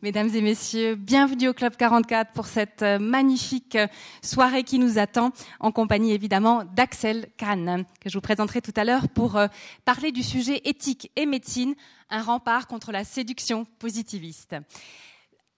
Mesdames et messieurs, bienvenue au Club 44 pour cette euh, magnifique euh, soirée qui nous attend, en compagnie évidemment d'Axel Kahn, que je vous présenterai tout à l'heure pour euh, parler du sujet éthique et médecine, un rempart contre la séduction positiviste.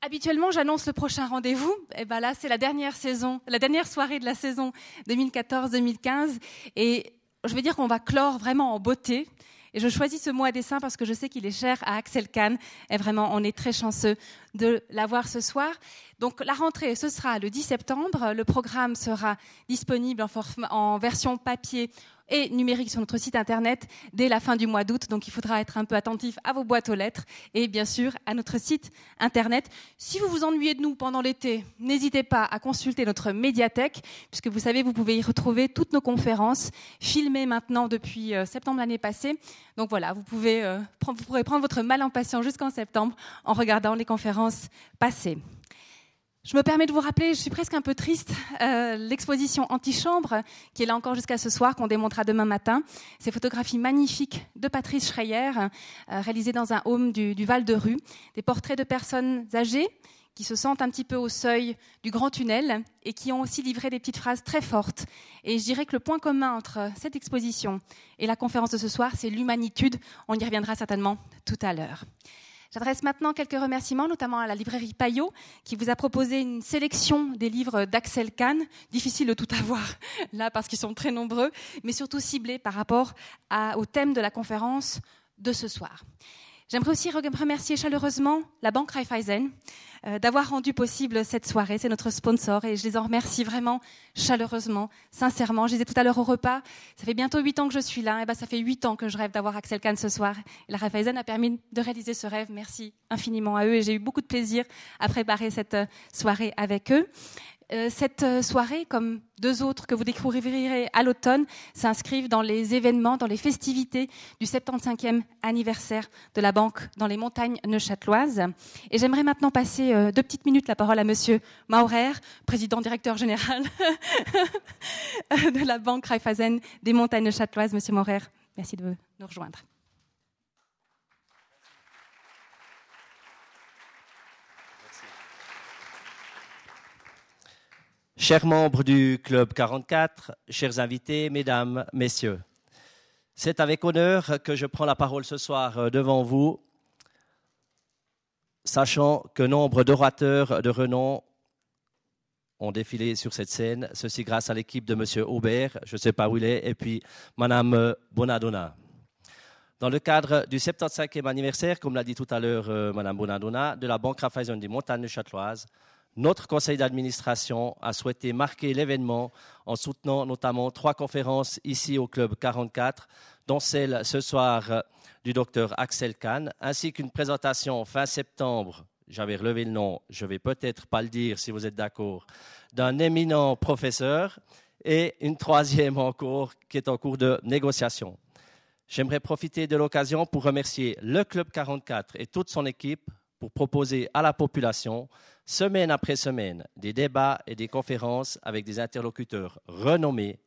Habituellement, j'annonce le prochain rendez-vous. Et ben là, c'est la dernière saison, la dernière soirée de la saison 2014-2015. Et je vais dire qu'on va clore vraiment en beauté et je choisis ce mot à dessin parce que je sais qu'il est cher à Axel Kahn. Et vraiment, on est très chanceux de l'avoir ce soir. Donc la rentrée, ce sera le 10 septembre. Le programme sera disponible en version papier et numérique sur notre site internet dès la fin du mois d'août. Donc il faudra être un peu attentif à vos boîtes aux lettres et bien sûr à notre site internet. Si vous vous ennuyez de nous pendant l'été, n'hésitez pas à consulter notre médiathèque puisque vous savez, vous pouvez y retrouver toutes nos conférences filmées maintenant depuis euh, septembre l'année passée. Donc voilà, vous, pouvez, euh, vous pourrez prendre votre mal en patient jusqu'en septembre en regardant les conférences passées. Je me permets de vous rappeler, je suis presque un peu triste, euh, l'exposition Antichambre, qui est là encore jusqu'à ce soir, qu'on démontrera demain matin. Ces photographies magnifiques de Patrice Schreyer, euh, réalisées dans un home du, du Val de Rue. Des portraits de personnes âgées qui se sentent un petit peu au seuil du grand tunnel et qui ont aussi livré des petites phrases très fortes. Et je dirais que le point commun entre cette exposition et la conférence de ce soir, c'est l'humanitude. On y reviendra certainement tout à l'heure. J'adresse maintenant quelques remerciements, notamment à la librairie Payot, qui vous a proposé une sélection des livres d'Axel Kahn. Difficile de tout avoir là parce qu'ils sont très nombreux, mais surtout ciblés par rapport au thème de la conférence de ce soir. J'aimerais aussi remercier chaleureusement la Banque Raiffeisen euh, d'avoir rendu possible cette soirée. C'est notre sponsor et je les en remercie vraiment chaleureusement, sincèrement. Je disais tout à l'heure au repas, ça fait bientôt huit ans que je suis là. Et ben, ça fait huit ans que je rêve d'avoir Axel Kahn ce soir. Et la Raiffeisen a permis de réaliser ce rêve. Merci infiniment à eux et j'ai eu beaucoup de plaisir à préparer cette euh, soirée avec eux. Euh, cette euh, soirée, comme deux autres que vous découvrirez à l'automne, s'inscrivent dans les événements, dans les festivités du 75e anniversaire de la Banque dans les montagnes neuchâteloises. Et j'aimerais maintenant passer euh, deux petites minutes la parole à Monsieur Maurer, président directeur général de la Banque Raiffeisen des montagnes neuchâteloises. Monsieur Maurer, merci de nous rejoindre. Chers membres du Club 44, chers invités, mesdames, messieurs, c'est avec honneur que je prends la parole ce soir euh, devant vous, sachant que nombre d'orateurs de renom ont défilé sur cette scène, ceci grâce à l'équipe de M. Aubert, je ne sais pas où il est, et puis Mme Bonadonna. Dans le cadre du 75e anniversaire, comme l'a dit tout à l'heure euh, Mme Bonadonna, de la Banque Raiffeisen des montagnes châteloises, notre conseil d'administration a souhaité marquer l'événement en soutenant notamment trois conférences ici au Club 44, dont celle ce soir du docteur Axel Kahn, ainsi qu'une présentation fin septembre, j'avais relevé le nom, je vais peut-être pas le dire si vous êtes d'accord, d'un éminent professeur, et une troisième encore qui est en cours de négociation. J'aimerais profiter de l'occasion pour remercier le Club 44 et toute son équipe pour proposer à la population semaine après semaine, des débats et des conférences avec des interlocuteurs renommés,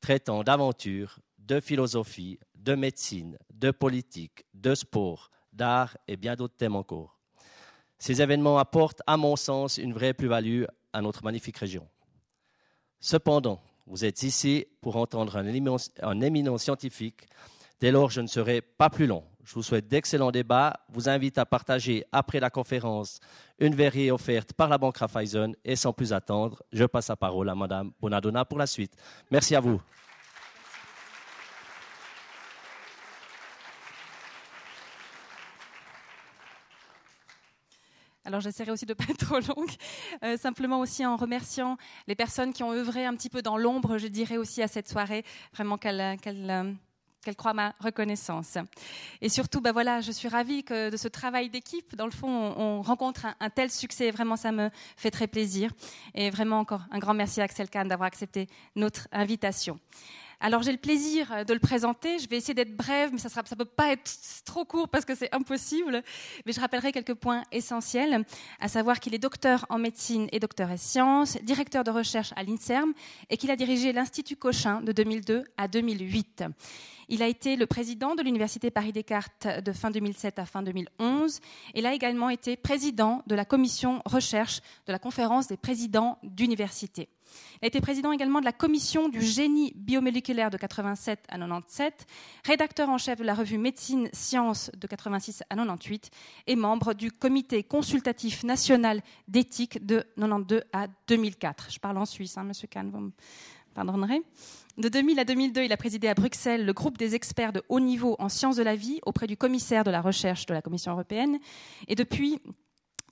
traitant d'aventure, de philosophie, de médecine, de politique, de sport, d'art et bien d'autres thèmes encore. Ces événements apportent, à mon sens, une vraie plus-value à notre magnifique région. Cependant, vous êtes ici pour entendre un éminent, scientifique. Dès lors, je ne serai pas plus long. Je vous souhaite d'excellents débats. Vous invite à partager après la conférence une verrie offerte par la Banque Raiffeisen. Et sans plus attendre, je passe la parole à Madame Bonadonna pour la suite. Merci à vous. Alors j'essaierai aussi de ne pas être trop longue, euh, simplement aussi en remerciant les personnes qui ont œuvré un petit peu dans l'ombre, je dirais aussi à cette soirée, vraiment qu'elles euh, qu'elle croit ma reconnaissance. Et surtout, bah voilà, je suis ravie que de ce travail d'équipe, dans le fond, on, rencontre un, tel succès. Vraiment, ça me fait très plaisir. Et vraiment encore un grand merci à Axel Kahn d'avoir accepté notre invitation. Alors j'ai le plaisir de le présenter. Je vais essayer d'être brève, mais ça ne peut pas être trop court parce que c'est impossible. Mais je rappellerai quelques points essentiels, à savoir qu'il est docteur en médecine et docteur en sciences, directeur de recherche à l'INSERM et qu'il a dirigé l'Institut Cochin de 2002 à 2008. Il a été le président de l'Université Paris-Descartes de fin 2007 à fin 2011. Et il a également été président de la commission recherche de la conférence des présidents d'université. Il a été président également de la commission du génie biomoléculaire de 87 à 97, rédacteur en chef de la revue Médecine Sciences de 86 à 98 et membre du comité consultatif national d'éthique de 92 à 2004. Je parle en suisse, hein, Monsieur Kahn, vous me pardonnerez. De 2000 à 2002, il a présidé à Bruxelles le groupe des experts de haut niveau en sciences de la vie auprès du commissaire de la recherche de la Commission européenne. Et depuis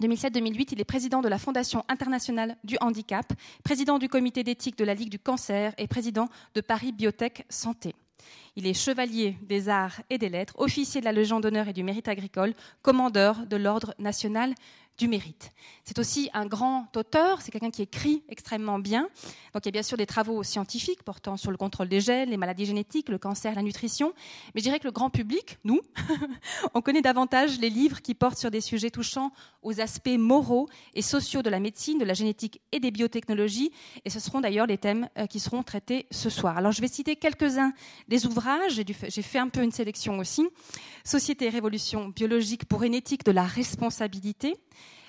2007-2008, il est président de la Fondation internationale du handicap, président du comité d'éthique de la Ligue du cancer et président de Paris Biotech Santé. Il est chevalier des arts et des lettres, officier de la Légion d'honneur et du mérite agricole, commandeur de l'Ordre national du mérite. C'est aussi un grand auteur, c'est quelqu'un qui écrit extrêmement bien. Donc il y a bien sûr des travaux scientifiques portant sur le contrôle des gènes, les maladies génétiques, le cancer, la nutrition. Mais je dirais que le grand public, nous, on connaît davantage les livres qui portent sur des sujets touchant aux aspects moraux et sociaux de la médecine, de la génétique et des biotechnologies. Et ce seront d'ailleurs les thèmes euh, qui seront traités ce soir. Alors je vais citer quelques-uns des ouvrages. J'ai fait un peu une sélection aussi. Société et révolution biologique pour une éthique de la responsabilité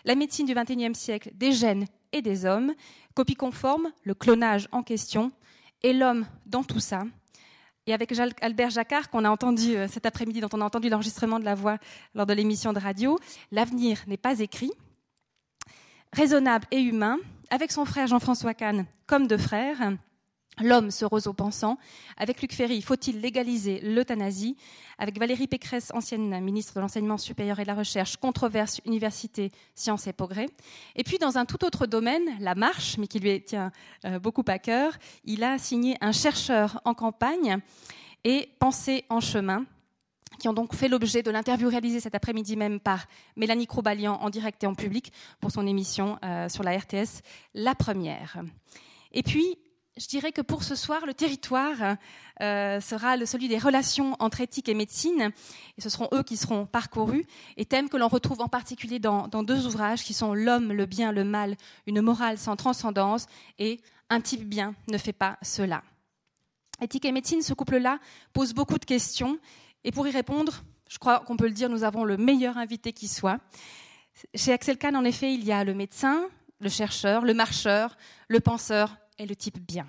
la médecine du XXIe siècle des gènes et des hommes, copie conforme, le clonage en question, et l'homme dans tout ça. Et avec Albert Jacquard, qu'on a entendu euh, cet après-midi, dont on a entendu l'enregistrement de la voix lors de l'émission de radio, l'avenir n'est pas écrit. Raisonnable et humain, avec son frère Jean-François Kahn comme deux frères, L'homme se roseau pensant. Avec Luc Ferry, faut-il légaliser l'euthanasie? Avec Valérie Pécresse, ancienne ministre de l'Enseignement supérieur et de la Recherche, controverse, université, sciences et progrès. Et puis, dans un tout autre domaine, la marche, mais qui lui tient euh, beaucoup à cœur, il a signé un chercheur en campagne et pensée en chemin, qui ont donc fait l'objet de l'interview réalisée cet après-midi même par Mélanie Croubalian en direct et en public pour son émission euh, sur la RTS, La Première. Et puis, je dirais que pour ce soir, le territoire euh, sera celui des relations entre éthique et médecine, et ce seront eux qui seront parcourus, et thèmes que l'on retrouve en particulier dans, dans deux ouvrages qui sont L'homme, le bien, le mal, une morale sans transcendance, et Un type bien ne fait pas cela. Éthique et médecine, ce couple-là pose beaucoup de questions, et pour y répondre, je crois qu'on peut le dire, nous avons le meilleur invité qui soit. Chez Axel Kahn, en effet, il y a le médecin, le chercheur, le marcheur, le penseur, est le type bien.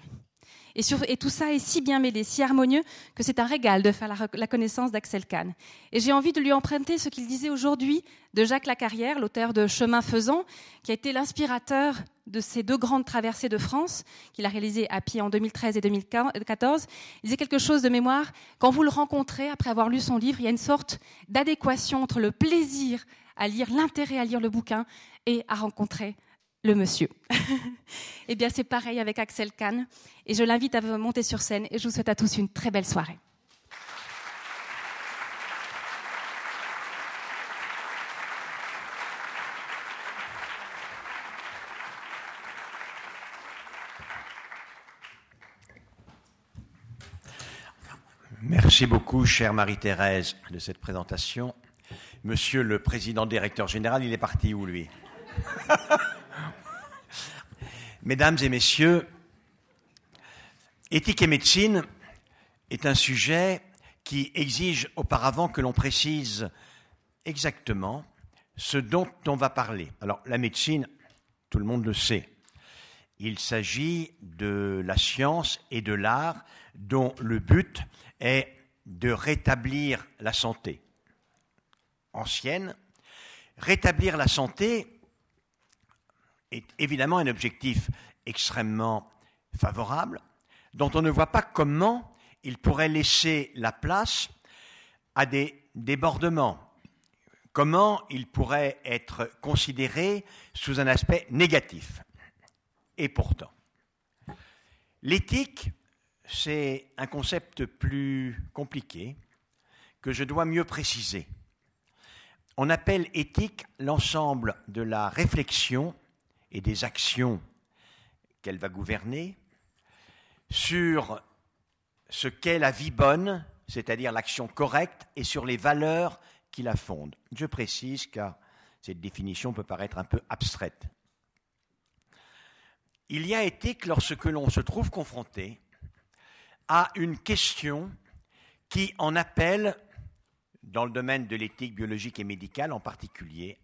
Et, tout ça est si bien mêlé, si harmonieux, que c'est un régal de faire la, connaissance d'Axel Kahn. Et j'ai envie de lui emprunter ce qu'il disait aujourd'hui de Jacques Lacarrière, l'auteur de Chemin faisant, qui a été l'inspirateur de ces deux grandes traversées de France, qu'il a réalisées à pied en 2013 et 2014. Il disait quelque chose de mémoire. Quand vous le rencontrez, après avoir lu son livre, il y a une sorte d'adéquation entre le plaisir à lire, l'intérêt à lire le bouquin et à rencontrer le monsieur. eh bien, c'est pareil avec Axel Kahn. Et je l'invite à monter sur scène et je vous souhaite à tous une très belle soirée. Merci beaucoup, chère Marie-Thérèse, de cette présentation. Monsieur le président directeur général, il est parti où, lui? Mesdames et messieurs, éthique et médecine est un sujet qui exige auparavant que l'on précise exactement ce dont on va parler. Alors la médecine, tout le monde le sait. Il s'agit de la science et de l'art dont le but est de rétablir la santé ancienne. Rétablir la santé, est évidemment un objectif extrêmement favorable, dont on ne voit pas comment il pourrait laisser la place à des débordements, comment il pourrait être considéré sous un aspect négatif. Et pourtant, l'éthique, c'est un concept plus compliqué que je dois mieux préciser. On appelle éthique l'ensemble de la réflexion et des actions qu'elle va gouverner sur ce qu'est la vie bonne, c'est-à-dire l'action correcte, et sur les valeurs qui la fondent. Je précise car cette définition peut paraître un peu abstraite. Il y a éthique lorsque l'on se trouve confronté à une question qui en appelle, dans le domaine de l'éthique biologique et médicale en particulier,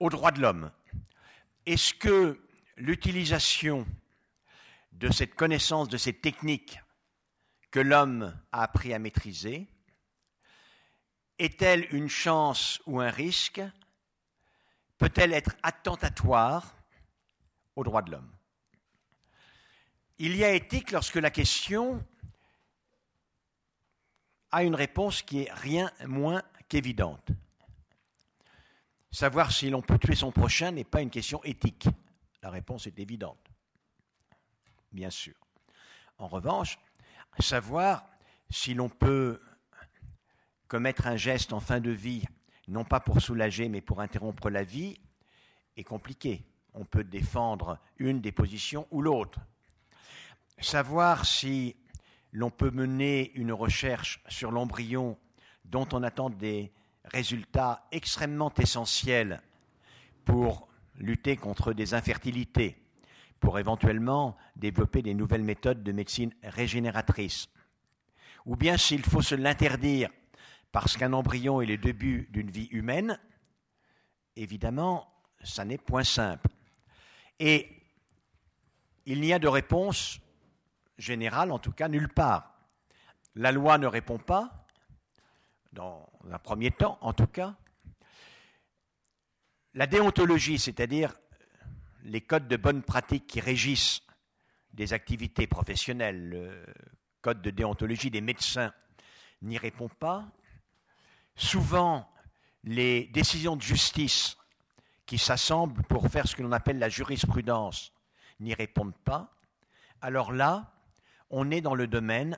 aux droits de l'homme. Est-ce que l'utilisation de cette connaissance, de cette technique que l'homme a appris à maîtriser, est-elle une chance ou un risque? Peut-elle être attentatoire aux droits de l'homme? Il y a éthique lorsque la question a une réponse qui est rien moins qu'évidente. Savoir si l'on peut tuer son prochain n'est pas une question éthique. La réponse est évidente. Bien sûr. En revanche, savoir si l'on peut commettre un geste en fin de vie, non pas pour soulager, mais pour interrompre la vie, est compliqué. On peut défendre une des positions ou l'autre. Savoir si l'on peut mener une recherche sur l'embryon dont on attend des résultats extrêmement essentiels pour lutter contre des infertilités, pour éventuellement développer des nouvelles méthodes de médecine régénératrice. Ou bien s'il faut se l'interdire parce qu'un embryon est le début d'une vie humaine, évidemment, ça n'est point simple. Et il n'y a de réponse générale, en tout cas, nulle part. La loi ne répond pas, dans un premier temps en tout cas. La déontologie, c'est-à-dire les codes de bonne pratique qui régissent des activités professionnelles, le code de déontologie des médecins n'y répond pas. Souvent, les décisions de justice qui s'assemblent pour faire ce que l'on appelle la jurisprudence n'y répondent pas. Alors là, on est dans le domaine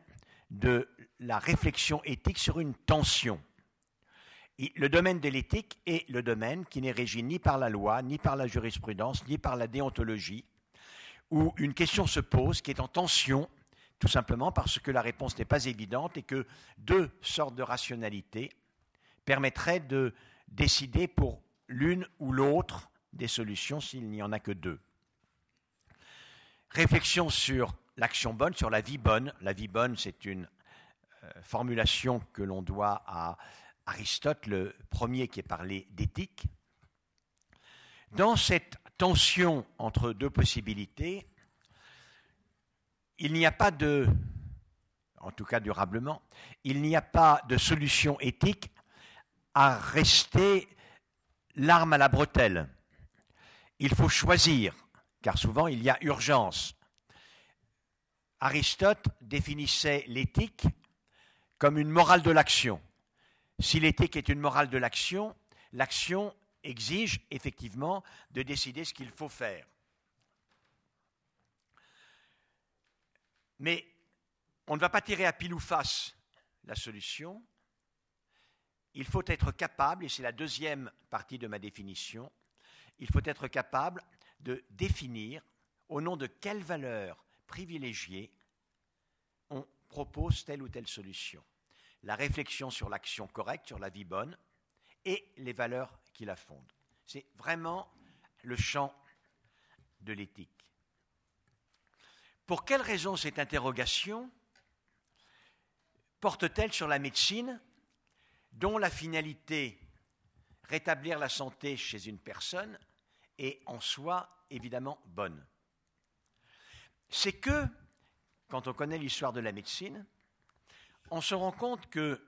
de la réflexion éthique sur une tension. Le domaine de l'éthique est le domaine qui n'est régi ni par la loi, ni par la jurisprudence, ni par la déontologie, où une question se pose qui est en tension, tout simplement parce que la réponse n'est pas évidente et que deux sortes de rationalité permettraient de décider pour l'une ou l'autre des solutions s'il n'y en a que deux. Réflexion sur l'action bonne, sur la vie bonne. La vie bonne, c'est une euh, formulation que l'on doit à Aristote, le premier qui est parlé d'éthique. Dans cette tension entre deux possibilités, il n'y a pas de, en tout cas durablement, il n'y a pas de solution éthique à rester l'arme à la bretelle. Il faut choisir, car souvent il y a urgence. Aristote définissait l'éthique comme une morale de l'action. Si l'éthique est une morale de l'action, l'action exige effectivement de décider ce qu'il faut faire. Mais on ne va pas tirer à pile ou face la solution. Il faut être capable, et c'est la deuxième partie de ma définition, il faut être capable de définir au nom de quelle valeur privilégiée on propose telle ou telle solution la réflexion sur l'action correcte, sur la vie bonne, et les valeurs qui la fondent. C'est vraiment le champ de l'éthique. Pour quelle raison cette interrogation porte-t-elle sur la médecine dont la finalité, rétablir la santé chez une personne, est en soi évidemment bonne? C'est que, quand on connaît l'histoire de la médecine, on se rend compte qu'elle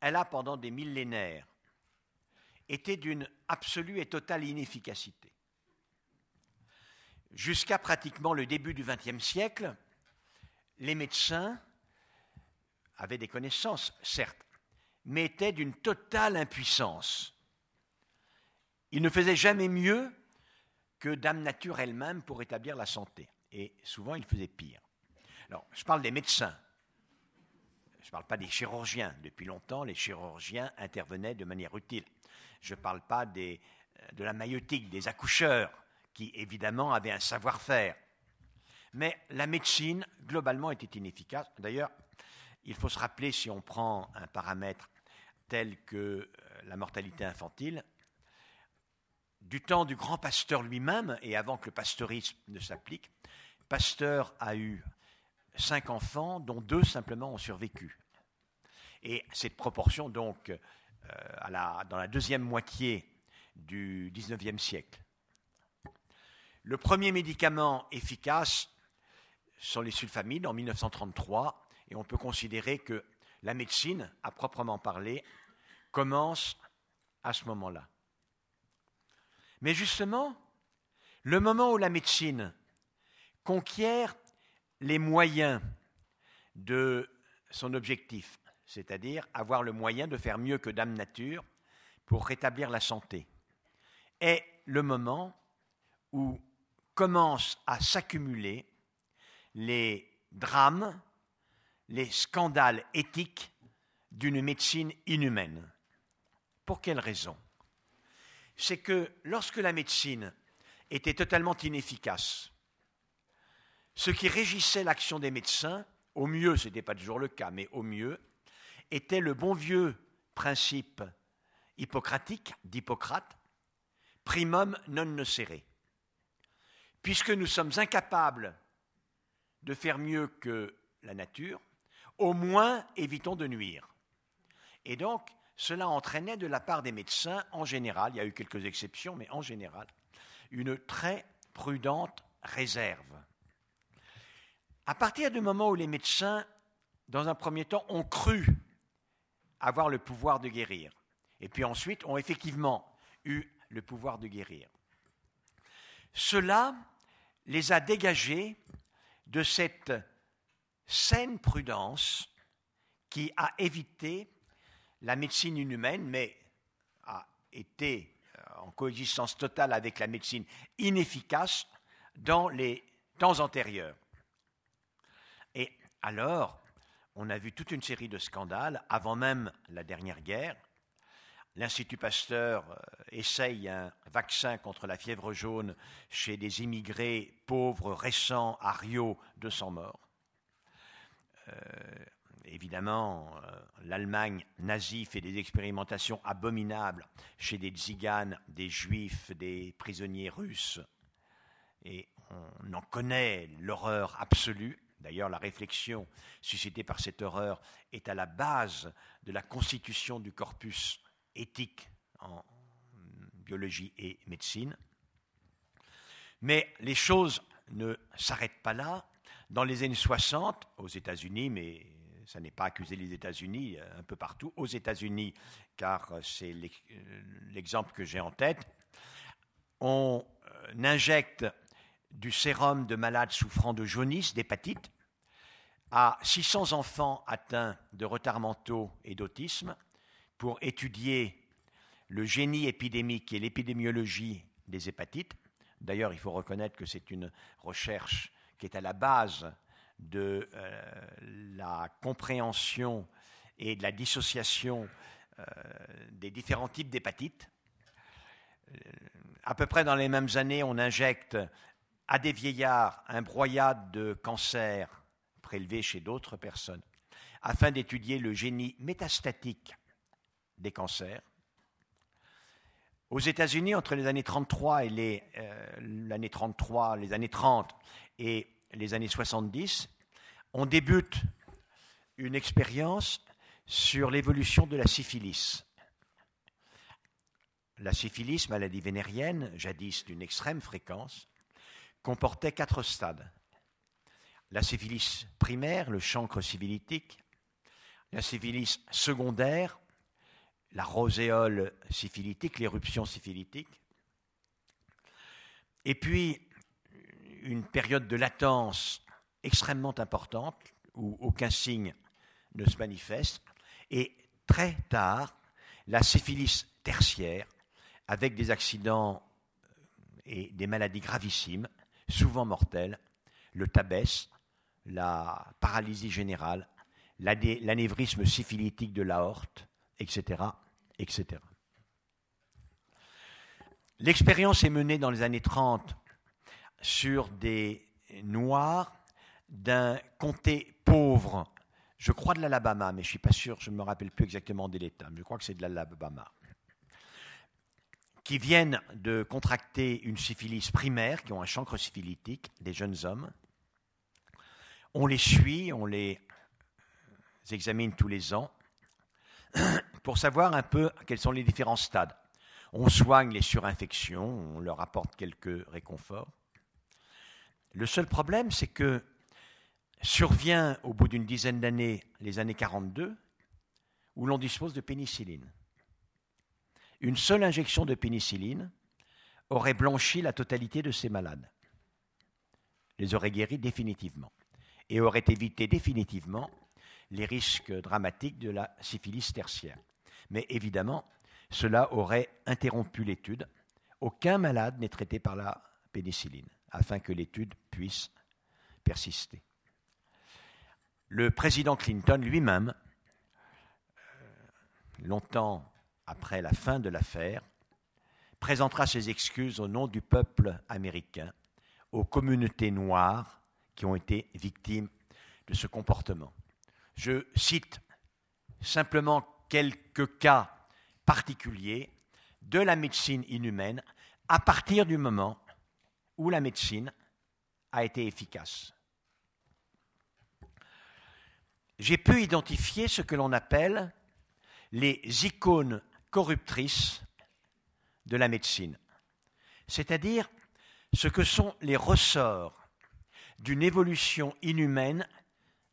a, pendant des millénaires, été d'une absolue et totale inefficacité. Jusqu'à pratiquement le début du XXe siècle, les médecins avaient des connaissances, certes, mais étaient d'une totale impuissance. Ils ne faisaient jamais mieux que Dame Nature elle-même pour établir la santé. Et souvent, ils faisaient pire. Alors, je parle des médecins. Je ne parle pas des chirurgiens. Depuis longtemps, les chirurgiens intervenaient de manière utile. Je ne parle pas des, euh, de la maïotique, des accoucheurs, qui évidemment avaient un savoir-faire. Mais la médecine, globalement, était inefficace. D'ailleurs, il faut se rappeler, si on prend un paramètre tel que euh, la mortalité infantile, du temps du grand Pasteur lui-même, et avant que le pasteurisme ne s'applique, Pasteur a eu cinq enfants, dont deux simplement ont survécu. Et cette proportion, donc, euh, dans la deuxième moitié du XIXe siècle. Le premier médicament efficace sont les sulfamides en 1933, et on peut considérer que la médecine, à proprement parler, commence à ce moment-là. Mais justement, le moment où la médecine conquiert les moyens de son objectif, c'est-à-dire avoir le moyen de faire mieux que Dame Nature pour rétablir la santé, est le moment où commencent à s'accumuler les drames, les scandales éthiques d'une médecine inhumaine. Pour quelle raison? C'est que lorsque la médecine était totalement inefficace, ce qui régissait l'action des médecins, au mieux, ce n'était pas toujours le cas, mais au mieux, était le bon vieux principe hippocratique d'Hippocrate, primum non nocere. Puisque nous sommes incapables de faire mieux que la nature, au moins évitons de nuire. Et donc, cela entraînait de la part des médecins, en général, il y a eu quelques exceptions, mais en général, une très prudente réserve. À partir du moment où les médecins, dans un premier temps, ont cru avoir le pouvoir de guérir, et puis ensuite ont effectivement eu le pouvoir de guérir, cela les a dégagés de cette saine prudence qui a évité la médecine inhumaine, mais a été euh, en coexistence totale avec la médecine inefficace dans les temps antérieurs. Alors, on a vu toute une série de scandales avant même la dernière guerre. L'Institut Pasteur euh, essaye un vaccin contre la fièvre jaune chez des immigrés pauvres récents à Rio, 200 morts. Euh, évidemment, euh, l'Allemagne nazie fait des expérimentations abominables chez des tziganes, des juifs, des prisonniers russes. Et on en connaît l'horreur absolue. D'ailleurs, la réflexion suscitée par cette horreur est à la base de la constitution du corpus éthique en biologie et médecine. Mais les choses ne s'arrêtent pas là. Dans les années 60, aux États-Unis, mais ça n'est pas accusé les États-Unis, euh, un peu partout, aux États-Unis, car c'est euh, l'exemple que j'ai en tête, on euh, injecte du sérum de malades souffrant de jaunisse, d'hépatite, à 600 enfants atteints de retards mentaux et d'autisme pour étudier le génie épidémique et l'épidémiologie des hépatites. D'ailleurs, il faut reconnaître que c'est une recherche qui est à la base de euh, la compréhension et de la dissociation euh, des différents types d'hépatites. Euh, à peu près dans les mêmes années, on injecte à des vieillards un broyade de cancer prélevé chez d'autres personnes afin d'étudier le génie métastatique des cancers. Aux États-Unis, entre les années 33 et les, euh, 33, les années 30 et les années 70, on débute une expérience sur l'évolution de la syphilis. La syphilis, maladie vénérienne, jadis d'une extrême fréquence, comportait quatre stades. La syphilis primaire, le chancre syphilitique, la syphilis secondaire, la roséole syphilitique, l'éruption syphilitique. Et puis, une période de latence extrêmement importante où aucun signe ne se manifeste. Et très tard, la syphilis tertiaire, avec des accidents et des maladies gravissimes, souvent mortelles, le tabès, la paralysie générale, l'anévrisme syphilitique de l'aorte, etc., etc. L'expérience est menée dans les années 30 sur des noir d'un comté pauvre, je crois de l'Alabama, mais je ne suis pas sûr, je ne me rappelle plus exactement de l'État, je crois que c'est de l'Alabama, qui viennent de contracter une syphilis primaire, qui ont un chancre syphilitique, des jeunes hommes. On les suit, on les examine tous les ans pour savoir un peu quels sont les différents stades. On soigne les surinfections, on leur apporte quelques réconforts. Le seul problème, c'est que survient au bout d'une dizaine d'années, les années 42, où l'on dispose de pénicilline. Une seule injection de pénicilline aurait blanchi la totalité de ces malades, les aurait guéris définitivement, et aurait évité définitivement les risques dramatiques de la syphilis tertiaire. Mais évidemment, cela aurait interrompu l'étude. Aucun malade n'est traité par la pénicilline, afin que l'étude puisse persister. Le président Clinton lui-même, euh, longtemps après la fin de l'affaire, présentera ses excuses au nom du peuple américain aux communautés noires qui ont été victimes de ce comportement. Je cite simplement quelques cas particuliers de la médecine inhumaine à partir du moment où la médecine a été efficace. J'ai pu identifier ce que l'on appelle les icônes corruptrices de la médecine, c'est-à-dire ce que sont les ressorts d'une évolution inhumaine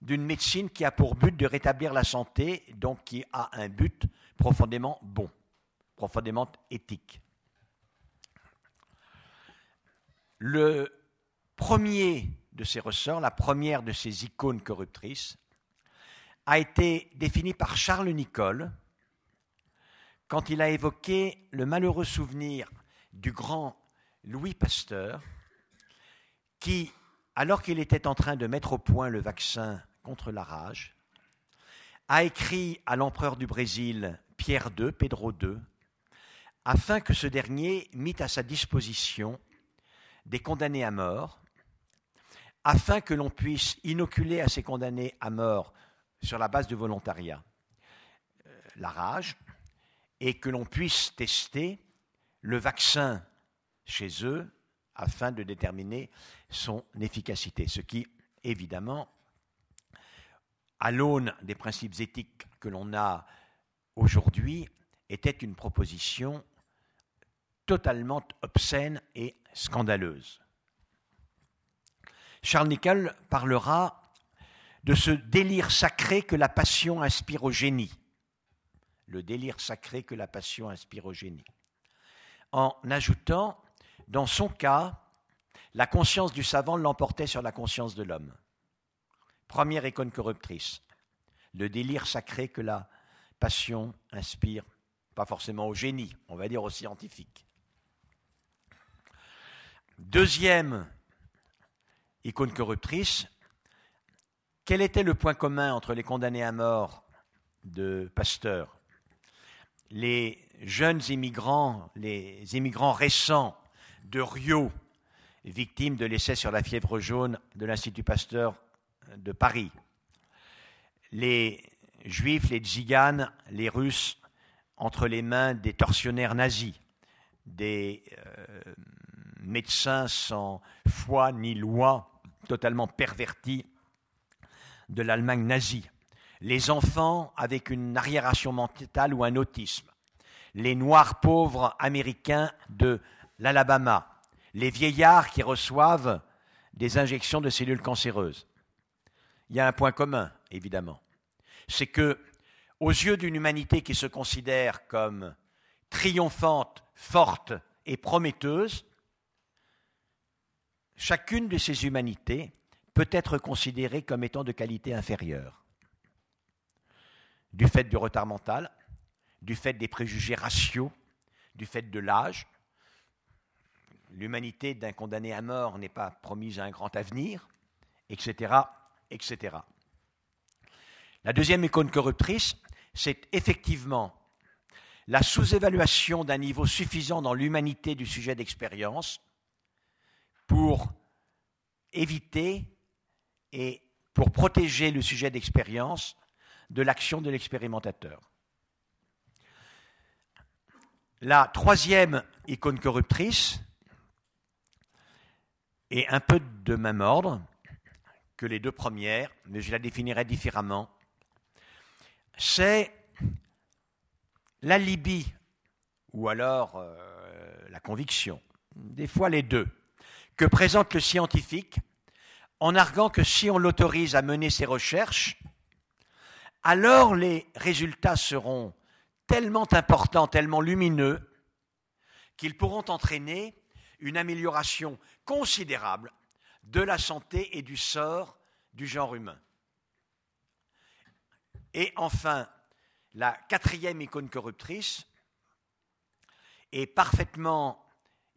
d'une médecine qui a pour but de rétablir la santé, donc qui a un but profondément bon, profondément éthique. Le premier de ces ressorts, la première de ces icônes corruptrices, a été défini par Charles Nicolle quand il a évoqué le malheureux souvenir du grand Louis Pasteur qui, alors qu'il était en train de mettre au point le vaccin contre la rage, a écrit à l'empereur du Brésil, Pierre II, Pedro II, afin que ce dernier mit à sa disposition des condamnés à mort, afin que l'on puisse inoculer à ces condamnés à mort sur la base du volontariat euh, la rage, et que l'on puisse tester le vaccin chez eux afin de déterminer son efficacité, ce qui, évidemment, à l'aune des principes éthiques que l'on a aujourd'hui, était une proposition totalement obscène et scandaleuse. Charles Nicholl parlera de ce délire sacré que la passion inspire au génie. Le délire sacré que la passion inspire au génie. En ajoutant, dans son cas, la conscience du savant l'emportait sur la conscience de l'homme. Première icône corruptrice, le délire sacré que la passion inspire, pas forcément au génie, on va dire aux scientifiques. Deuxième icône corruptrice, quel était le point commun entre les condamnés à mort de Pasteur? Les jeunes immigrants, les immigrants récents de Rio, victimes de l'essai sur la fièvre jaune de l'Institut Pasteur de Paris. Les juifs, les tziganes, les russes entre les mains des tortionnaires nazis, des euh, médecins sans foi ni loi, totalement pervertis de l'Allemagne nazie, les enfants avec une arriération mentale ou un autisme, les noirs pauvres américains de l'Alabama, les vieillards qui reçoivent des injections de cellules cancéreuses il y a un point commun, évidemment. C'est que, aux yeux d'une humanité qui se considère comme triomphante, forte et prometteuse, chacune de ces humanités peut être considérée comme étant de qualité inférieure. Du fait du retard mental, du fait des préjugés raciaux, du fait de l'âge. L'humanité d'un condamné à mort n'est pas promise à un grand avenir, etc etc. La deuxième icône corruptrice, c'est effectivement la sous-évaluation d'un niveau suffisant dans l'humanité du sujet d'expérience pour éviter et pour protéger le sujet d'expérience de l'action de l'expérimentateur. La troisième icône corruptrice est un peu de même ordre que les deux premières, mais je la définirai différemment. C'est l'alibi ou alors euh, la conviction, des fois les deux, que présente le scientifique en arguant que si on l'autorise à mener ses recherches, alors les résultats seront tellement importants, tellement lumineux, qu'ils pourront entraîner une amélioration considérable de la santé et du sort du genre humain. Et enfin, la quatrième icône corruptrice est parfaitement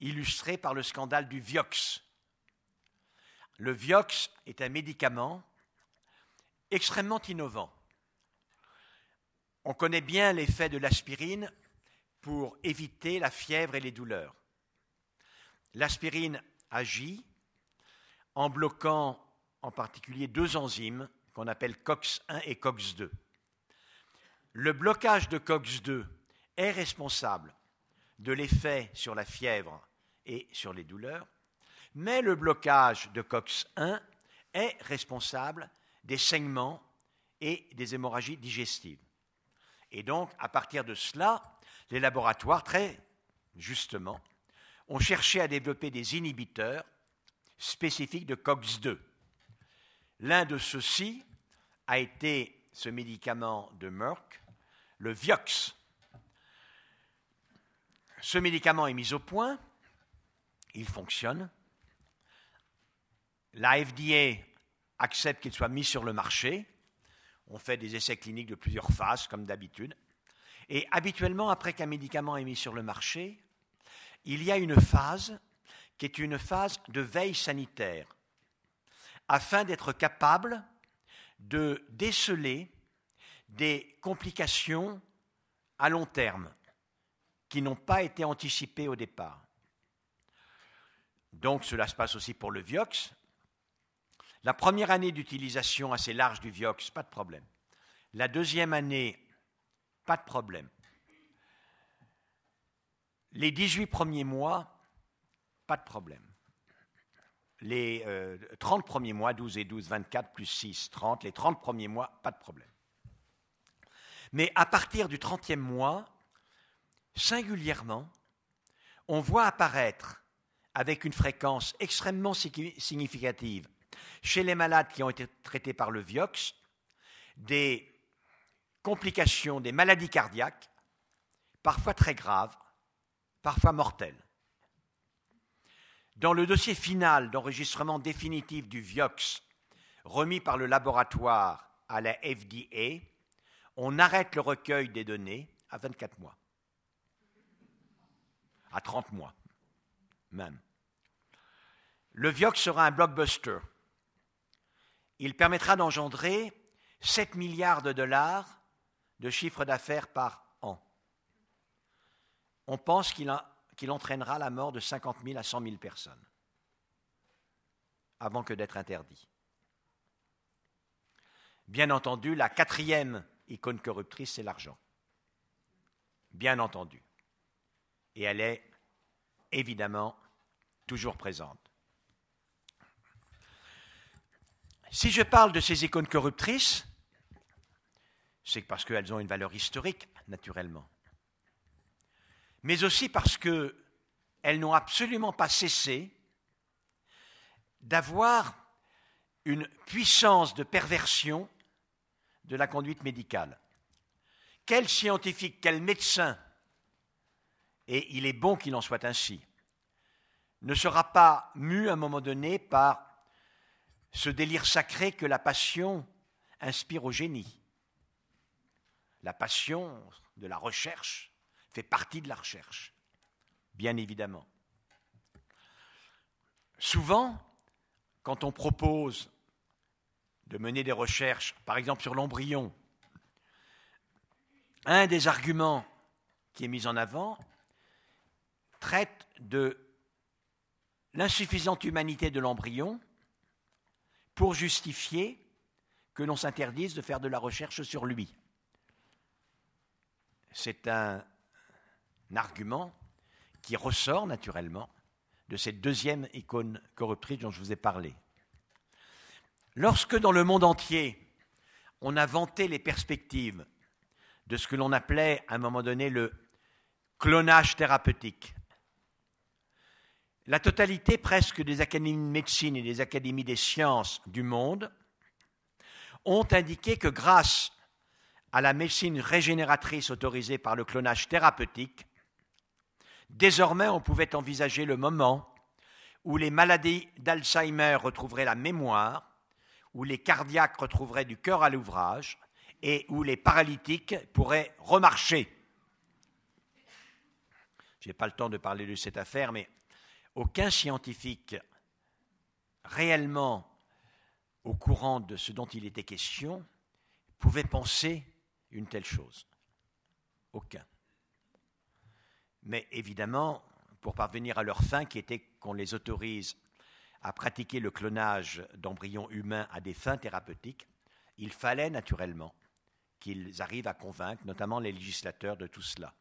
illustrée par le scandale du Vioxx. Le Vioxx est un médicament extrêmement innovant. On connaît bien l'effet de l'aspirine pour éviter la fièvre et les douleurs. L'aspirine agit en bloquant en particulier deux enzymes qu'on appelle COX-1 et COX-2. Le blocage de COX-2 est responsable de l'effet sur la fièvre et sur les douleurs, mais le blocage de COX-1 est responsable des saignements et des hémorragies digestives. Et donc, à partir de cela, les laboratoires, très justement, ont cherché à développer des inhibiteurs spécifiques de COX-2. L'un de ceux-ci a été ce médicament de Merck, le Vioxx. Ce médicament est mis au point, il fonctionne. La FDA accepte qu'il soit mis sur le marché. On fait des essais cliniques de plusieurs phases, comme d'habitude. Et habituellement, après qu'un médicament est mis sur le marché, il y a une phase qui est une phase de veille sanitaire, afin d'être capable de déceler des complications à long terme qui n'ont pas été anticipées au départ. Donc cela se passe aussi pour le Vioxx. La première année d'utilisation assez large du Vioxx, pas de problème. La deuxième année pas de problème. Les 18 premiers mois, pas de problème. Les 30 euh, premiers mois, 12 et 12, 24 plus 6, 30, les 30 premiers mois, pas de problème. Mais à partir du 30e mois, singulièrement, on voit apparaître avec une fréquence extrêmement significative chez les malades qui ont été traités par le Vioxx des complications des maladies cardiaques, parfois très graves, parfois mortelles. Dans le dossier final d'enregistrement définitif du Vioxx, remis par le laboratoire à la FDA, on arrête le recueil des données à 24 mois, à 30 mois même. Le Vioxx sera un blockbuster. Il permettra d'engendrer 7 milliards de dollars de chiffre d'affaires par. On pense qu'il entraînera la mort de 50 000 à 100 000 personnes avant que d'être interdit. Bien entendu, la quatrième icône corruptrice, c'est l'argent. Bien entendu. Et elle est évidemment toujours présente. Si je parle de ces icônes corruptrices, c'est parce qu'elles ont une valeur historique, naturellement. Mais aussi parce qu'elles n'ont absolument pas cessé d'avoir une puissance de perversion de la conduite médicale. Quel scientifique, quel médecin, et il est bon qu'il en soit ainsi, ne sera pas mu à un moment donné par ce délire sacré que la passion inspire au génie la passion de la recherche fait partie de la recherche, bien évidemment. Souvent, quand on propose de mener des recherches, par exemple sur l'embryon, un des arguments qui est mis en avant traite de l'insuffisante humanité de l'embryon pour justifier que l'on s'interdise de faire de la recherche sur lui. C'est un, argument qui ressort naturellement de cette deuxième icône corruptrice dont je vous ai parlé. Lorsque dans le monde entier, on a vanté les perspectives de ce que l'on appelait à un moment donné le clonage thérapeutique, la totalité presque des académies de médecine et des académies des sciences du monde ont indiqué que grâce à la médecine régénératrice autorisée par le clonage thérapeutique, désormais on pouvait envisager le moment où les maladies d'Alzheimer retrouveraient la mémoire, où les cardiaques retrouveraient du cœur à l'ouvrage et où les paralytiques pourraient remarcher. Je n'ai pas le temps de parler de cette affaire, mais aucun scientifique réellement au courant de ce dont il était question pouvait penser une telle chose. Aucun. Mais évidemment, pour parvenir à leur fin, qui était qu'on les autorise à pratiquer le clonage d'embryons humains à des fins thérapeutiques, il fallait naturellement qu'ils arrivent à convaincre, notamment les législateurs, de tout cela.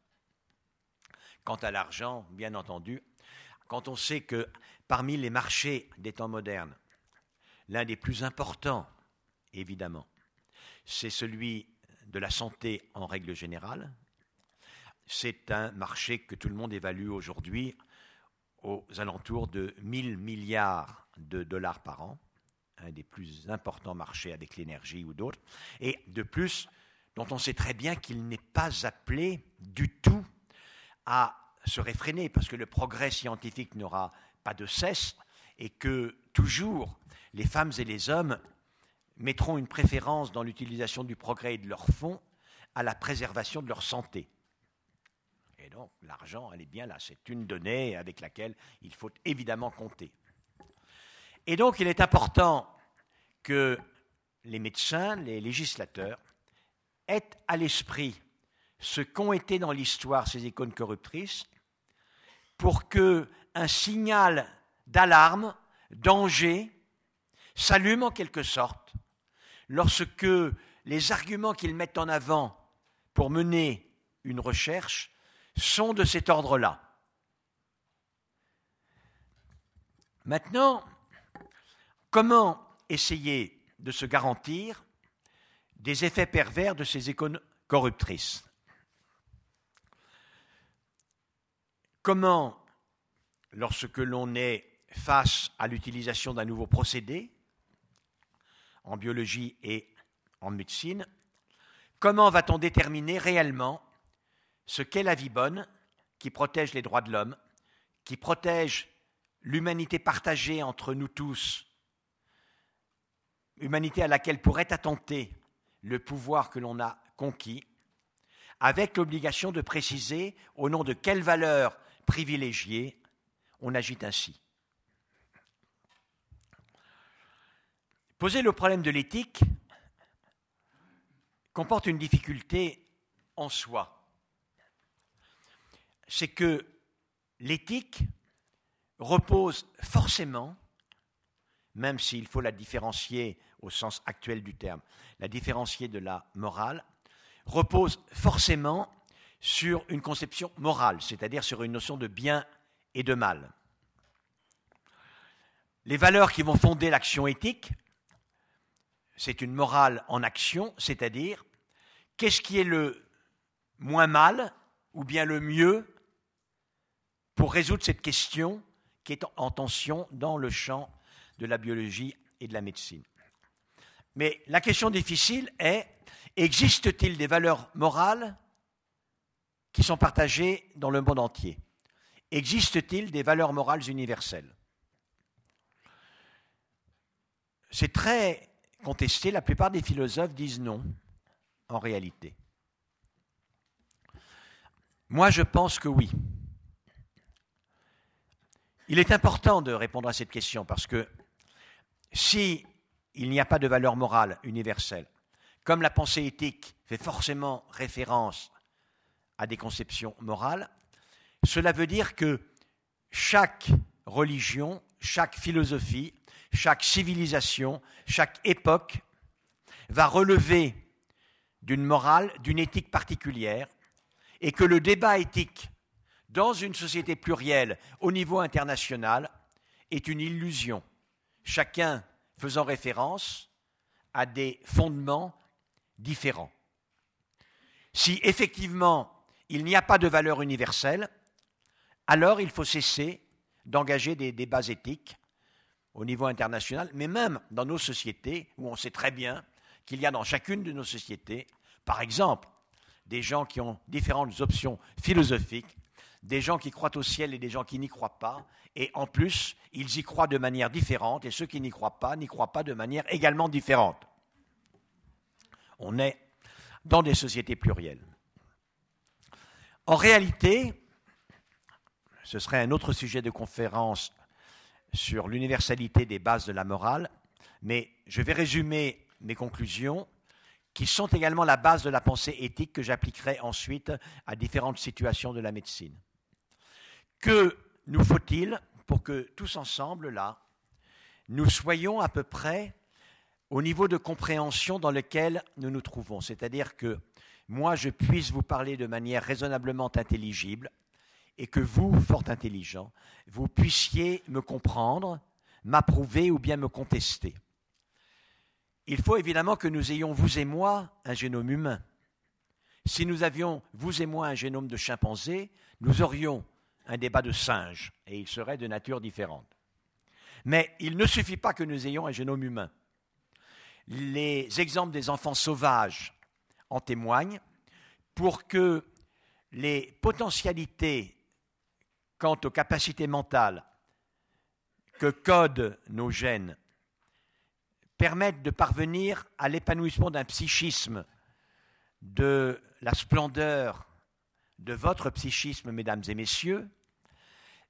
Quant à l'argent, bien entendu, quand on sait que parmi les marchés des temps modernes, l'un des plus importants, évidemment, c'est celui de la santé en règle générale. C'est un marché que tout le monde évalue aujourd'hui aux alentours de 1000 milliards de dollars par an, un des plus importants marchés avec l'énergie ou d'autres, et de plus, dont on sait très bien qu'il n'est pas appelé du tout à se réfréner, parce que le progrès scientifique n'aura pas de cesse, et que toujours les femmes et les hommes mettront une préférence dans l'utilisation du progrès et de leurs fonds à la préservation de leur santé. Et donc l'argent, elle est bien là, c'est une donnée avec laquelle il faut évidemment compter. Et donc il est important que les médecins, les législateurs, aient à l'esprit ce qu'ont été dans l'histoire ces icônes corruptrices pour que un signal d'alarme, danger, s'allume en quelque sorte lorsque les arguments qu'ils mettent en avant pour mener une recherche sont de cet ordre-là. Maintenant, comment essayer de se garantir des effets pervers de ces économies corruptrices? Comment, lorsque l'on est face à l'utilisation d'un nouveau procédé, en biologie et en médecine, comment va-t-on déterminer réellement ce qu'est la vie bonne qui protège les droits de l'homme, qui protège l'humanité partagée entre nous tous, humanité à laquelle pourrait attenter le pouvoir que l'on a conquis, avec l'obligation de préciser au nom de quelles valeurs privilégié, on agit ainsi. Poser le problème de l'éthique comporte une difficulté en soi. C'est que l'éthique repose forcément, même s'il faut la différencier au sens actuel du terme, la différencier de la morale, repose forcément sur une conception morale, c'est-à-dire sur une notion de bien et de mal. Les valeurs qui vont fonder l'action éthique, c'est une morale en action, c'est-à-dire qu'est-ce qui est le moins mal ou bien le mieux pour résoudre cette question qui est en tension dans le champ de la biologie et de la médecine. Mais la question difficile est, existe-t-il des valeurs morales qui sont partagées dans le monde entier? Existe-t-il des valeurs morales universelles? C'est très contesté, la plupart des philosophes disent non, en réalité. Moi, je pense que oui. Il est important de répondre à cette question parce que si il n'y a pas de valeur morale universelle, comme la pensée éthique fait forcément référence à des conceptions morales, cela veut dire que chaque religion, chaque philosophie, chaque civilisation, chaque époque va relever d'une morale, d'une éthique particulière, et que le débat éthique dans une société plurielle au niveau international est une illusion, chacun faisant référence à des fondements différents. Si effectivement il n'y a pas de valeur universelle, alors il faut cesser d'engager des débats éthiques au niveau international, mais même dans nos sociétés, où on sait très bien qu'il y a dans chacune de nos sociétés, par exemple, des gens qui ont différentes options philosophiques, des gens qui croient au ciel et des gens qui n'y croient pas, et en plus, ils y croient de manière différente, et ceux qui n'y croient pas n'y croient pas de manière également différente. On est dans des sociétés plurielles. En réalité, ce serait un autre sujet de conférence sur l'universalité des bases de la morale, mais je vais résumer mes conclusions qui sont également la base de la pensée éthique que j'appliquerai ensuite à différentes situations de la médecine. Que nous faut-il pour que tous ensemble, là, nous soyons à peu près au niveau de compréhension dans lequel nous nous trouvons? C'est-à-dire que moi, je puisse vous parler de manière raisonnablement intelligible et que vous, fort intelligent, vous puissiez me comprendre, m'approuver ou bien me contester. Il faut évidemment que nous ayons, vous et moi, un génome humain. Si nous avions, vous et moi, un génome de chimpanzé, nous aurions un débat de singe, et il serait de nature différente. Mais il ne suffit pas que nous ayons un génome humain. Les exemples des enfants sauvages en témoignent, pour que les potentialités quant aux capacités mentales que codent nos gènes permettent de parvenir à l'épanouissement d'un psychisme de la splendeur de votre psychisme, mesdames et messieurs,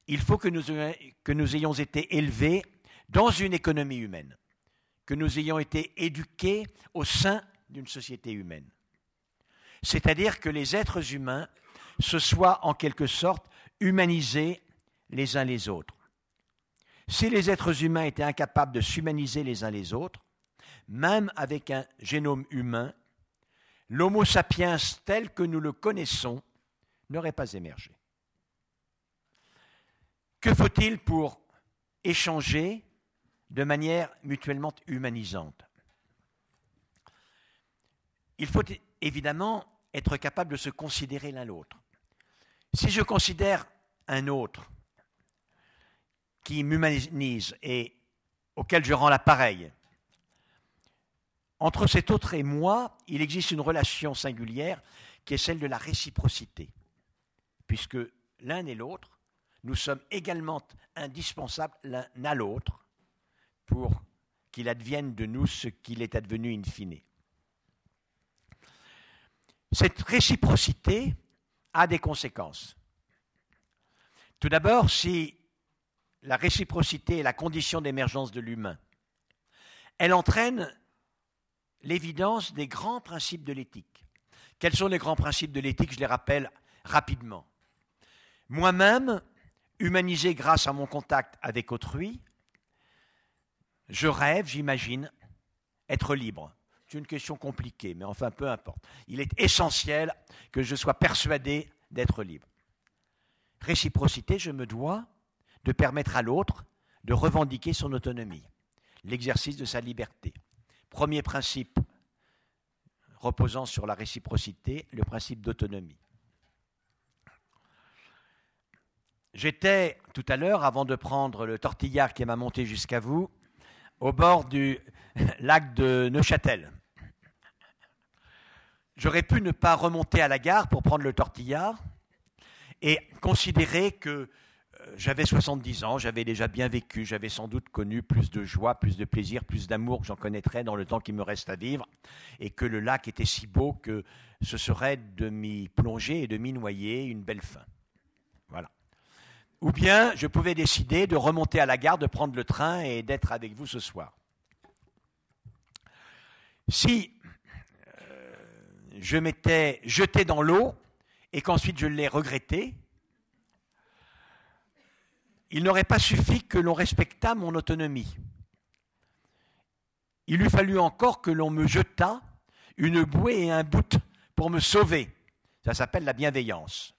il faut que nous, ayons été élevés dans une économie humaine, que nous ayons été éduqués au sein d'une société humaine c'est-à-dire que les êtres humains se soient en quelque sorte humanisés les uns les autres. Si les êtres humains étaient incapables de s'humaniser les uns les autres, même avec un génome humain, l'Homo sapiens tel que nous le connaissons n'aurait pas émergé. Que faut-il pour échanger de manière mutuellement humanisante? Il faut évidemment être capable de se considérer l'un l'autre. Si je considère un autre qui m'humanise et auquel je rends l'appareil, entre cet autre et moi, il existe une relation singulière qui est celle de la réciprocité, puisque l'un et l'autre, nous sommes également indispensables l'un à l'autre pour qu'il advienne de nous ce qu'il est advenu in fine. Cette réciprocité a des conséquences. Tout d'abord, si la réciprocité est la condition d'émergence de l'humain, elle entraîne l'évidence des grands principes de l'éthique. Quels sont les grands principes de l'éthique? Je les rappelle rapidement. Moi-même, humanisé grâce à mon contact avec autrui, je rêve, j'imagine, être libre. C'est une question compliquée, mais enfin, peu importe. Il est essentiel que je sois persuadé d'être libre. Réciprocité, je me dois de permettre à l'autre de revendiquer son autonomie, l'exercice de sa liberté. Premier principe reposant sur la réciprocité, le principe d'autonomie. J'étais tout à l'heure, avant de prendre le tortillard qui m'a monté jusqu'à vous, au bord du lac de Neuchâtel. J'aurais pu ne pas remonter à la gare pour prendre le tortillard et considérer que euh, j'avais 70 ans, j'avais déjà bien vécu, j'avais sans doute connu plus de joie, plus de plaisir, plus d'amour que j'en connaîtrais dans le temps qui me reste à vivre, et que le lac était si beau que ce serait de m'y plonger et de m'y noyer une belle fin. Ou bien je pouvais décider de remonter à la gare, de prendre le train et d'être avec vous ce soir. Si je m'étais jeté dans l'eau et qu'ensuite je l'ai regretté, il n'aurait pas suffi que l'on respectât mon autonomie. il lui fallut encore que l'on me jetât une bouée et un bout pour me sauver. Ça s'appelle la bienveillance.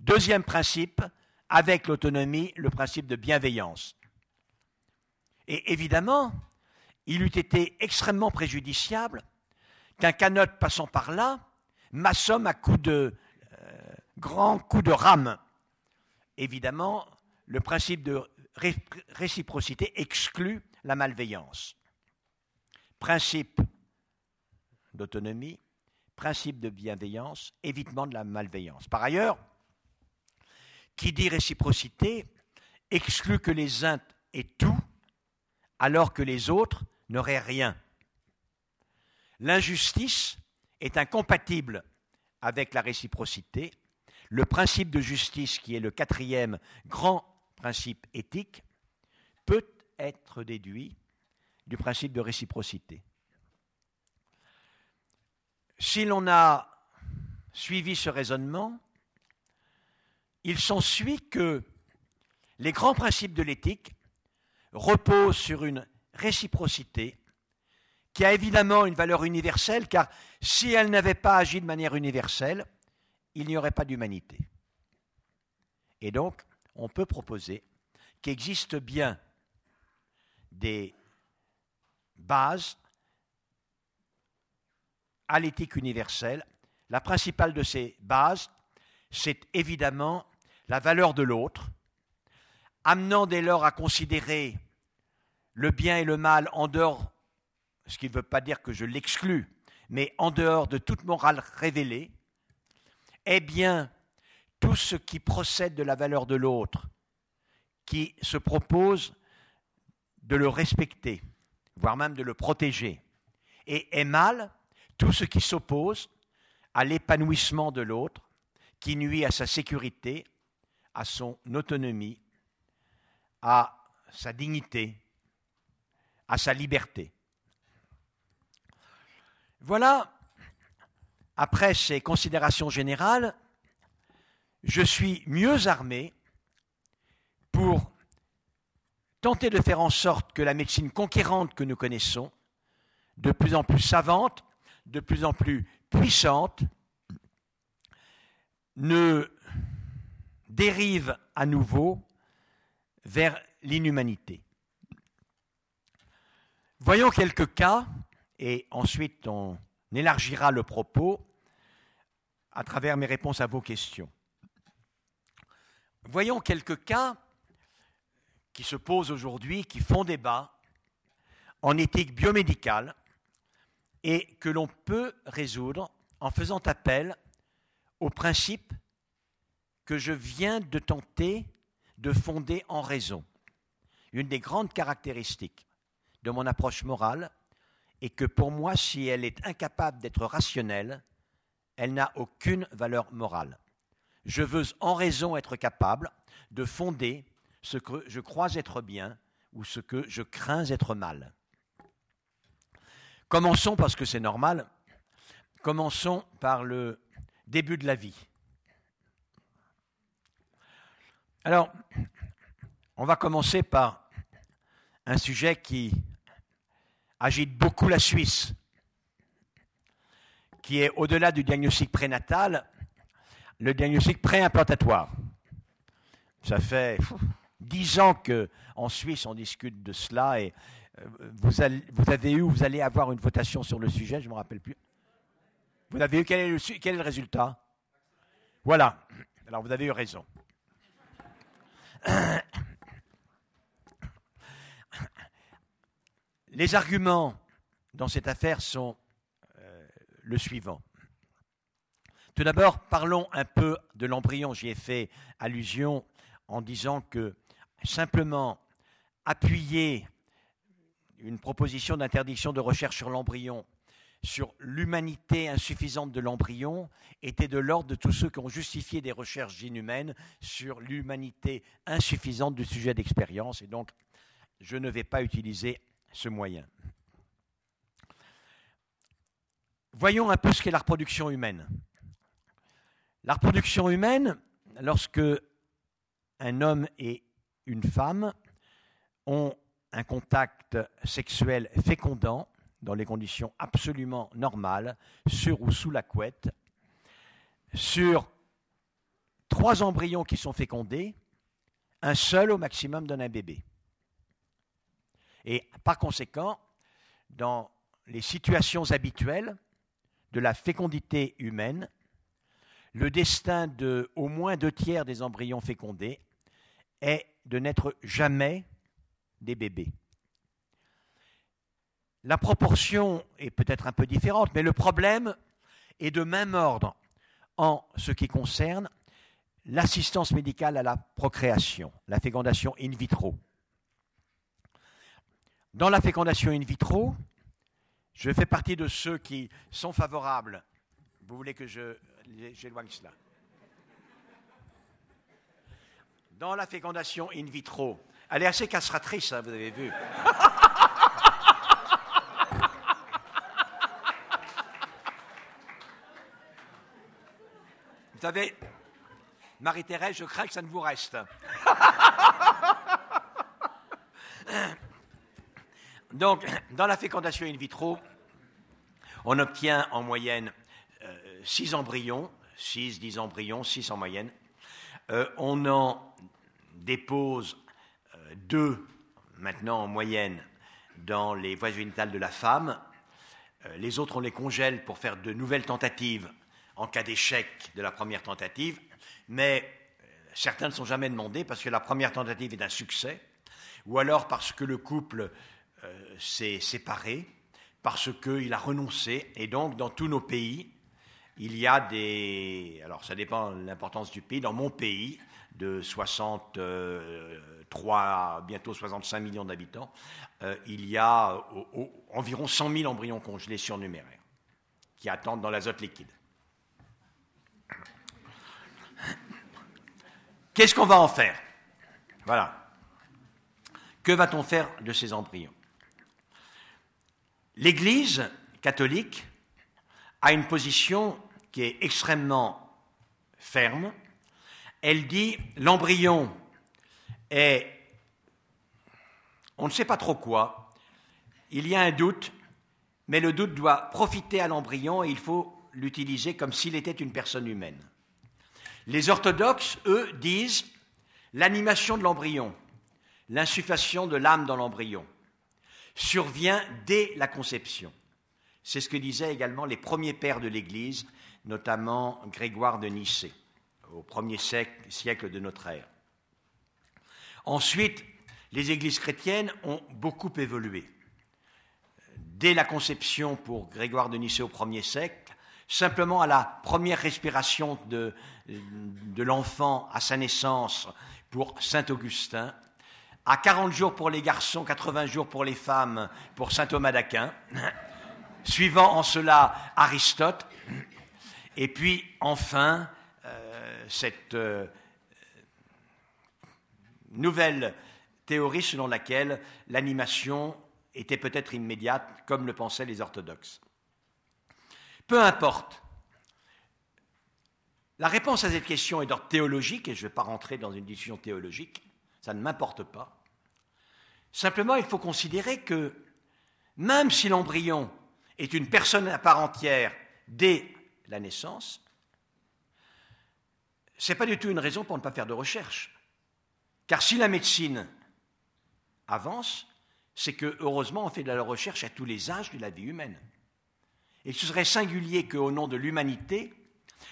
Deuxième principe, avec l'autonomie, le principe de bienveillance. Et évidemment, il eût été extrêmement préjudiciable qu'un canote passant par là m'assomme à coups de euh, grands coups de rame. Évidemment, le principe de réciprocité exclut la malveillance. Principe d'autonomie, principe de bienveillance, évitement de la malveillance. Par ailleurs, qui dit réciprocité exclut que les uns aient tout alors que les autres n'auraient rien. L'injustice est incompatible avec la réciprocité. Le principe de justice, qui est le quatrième grand principe éthique, peut être déduit du principe de réciprocité. Si l'on a suivi ce raisonnement, il s'ensuit que les grands principes de l'éthique reposent sur une réciprocité qui a évidemment une valeur universelle, car si elle n'avait pas agi de manière universelle, il n'y aurait pas d'humanité. Et donc, on peut proposer qu'il existe bien des bases à l'éthique universelle. La principale de ces bases, c'est évidemment la valeur de l'autre, amenant dès lors à considérer le bien et le mal en dehors, ce qui ne veut pas dire que je l'exclus, mais en dehors de toute morale révélée, est bien tout ce qui procède de la valeur de l'autre, qui se propose de le respecter, voire même de le protéger, et est mal tout ce qui s'oppose à l'épanouissement de l'autre, qui nuit à sa sécurité, à son autonomie, à sa dignité, à sa liberté. Voilà, après ces considérations générales, je suis mieux armé pour tenter de faire en sorte que la médecine conquérante que nous connaissons, de plus en plus savante, de plus en plus puissante, ne dérive à nouveau vers l'inhumanité. Voyons quelques cas, et ensuite on élargira le propos à travers mes réponses à vos questions. Voyons quelques cas qui se posent aujourd'hui, qui font débat en éthique biomédicale et que l'on peut résoudre en faisant appel au principe que je viens de tenter de fonder en raison. Une des grandes caractéristiques de mon approche morale est que pour moi, si elle est incapable d'être rationnelle, elle n'a aucune valeur morale. Je veux en raison être capable de fonder ce que je crois être bien ou ce que je crains être mal. Commençons, parce que c'est normal, commençons par le début de la vie. Alors, on va commencer par un sujet qui agite beaucoup la Suisse, qui est au-delà du diagnostic prénatal, le diagnostic préimplantatoire. Ça fait dix ans qu'en Suisse on discute de cela et vous, avez eu, vous allez avoir une votation sur le sujet, je ne me rappelle plus. Vous avez eu, quel quel est le résultat? Voilà. Alors vous avez eu raison. Les arguments dans cette affaire sont euh, le suivant. Tout d'abord, parlons un peu de l'embryon. J'y ai fait allusion en disant que simplement appuyer une proposition d'interdiction de recherche sur l'embryon, sur l'humanité insuffisante de l'embryon, était de l'ordre de tous ceux qui ont justifié des recherches inhumaines sur l'humanité insuffisante du sujet d'expérience. Et donc, je ne vais pas utiliser ce moyen. Voyons un peu ce qu'est la reproduction humaine. La reproduction humaine, lorsque un homme et une femme ont un contact sexuel fécondant dans les conditions absolument normales, sur ou sous la couette, sur trois embryons qui sont fécondés, un seul au maximum donne un bébé. Et par conséquent, dans les situations habituelles de la fécondité humaine, le destin de au moins deux tiers des embryons fécondés est de n'être jamais des bébés. La proportion est peut-être un peu différente, mais le problème est de même ordre en ce qui concerne l'assistance médicale à la procréation, la fécondation in vitro. Dans la fécondation in vitro, je fais partie de ceux qui sont favorables. Vous voulez que je j'éloigne cela? Dans la fécondation in vitro, elle est assez castratrice, hein, vous avez vu. Vous savez, Marie-Thérèse, je crains que ça ne vous reste. Donc, dans la fécondation in vitro, on obtient en moyenne 6 euh, embryons, 6, 10 embryons, 6 en moyenne. Euh, on en dépose 2 euh, maintenant en moyenne dans les voies génitales de la femme. les autres, on les congèle pour faire de nouvelles tentatives en cas d'échec de la première tentative. Mais certains ne sont jamais demandés parce que la première tentative est un succès, ou alors parce que le couple euh, s'est séparé, parce qu'il a renoncé. Et donc, dans tous nos pays, il y a des. Alors, ça dépend de l'importance du pays. Dans mon pays, de 63, bientôt 65 millions d'habitants, euh, il y a environ 100 000 embryons congelés surnuméraires qui attendent dans l'azote liquide. Qu'est-ce qu'on va en faire Voilà. Que va-t-on faire de ces embryons L'Église catholique a une position qui est extrêmement ferme. Elle dit l'embryon est, on ne sait pas trop quoi, il y a un doute, mais le doute doit profiter à l'embryon et il faut l'utiliser comme s'il était une personne humaine. Les orthodoxes, eux, disent l'animation de l'embryon, l'insufflation de l'âme dans l'embryon, survient dès la conception. C'est ce que disaient également les premiers pères de l'Église, notamment Grégoire de Nicée, au premier siècle de notre ère. Ensuite, les églises chrétiennes ont beaucoup évolué. Dès la conception pour Grégoire de Nicée au premier siècle, simplement à la première respiration de, l'enfant à sa naissance pour Saint Augustin, à 40 jours pour les garçons, 80 jours pour les femmes pour Saint Thomas d'Aquin, suivant en cela Aristote, et puis enfin euh, cette euh, nouvelle théorie selon laquelle l'animation était peut-être immédiate, comme le pensaient les orthodoxes. Peu importe. La réponse à cette question est d'ordre théologique, et je ne vais pas rentrer dans une discussion théologique, ça ne m'importe pas. Simplement, il faut considérer que même si l'embryon est une personne à part entière dès la naissance, ce n'est pas du tout une raison pour ne pas faire de recherche. Car si la médecine avance, c'est que, heureusement, on fait de la recherche à tous les âges de la vie humaine. Et ce serait singulier qu'au nom de l'humanité,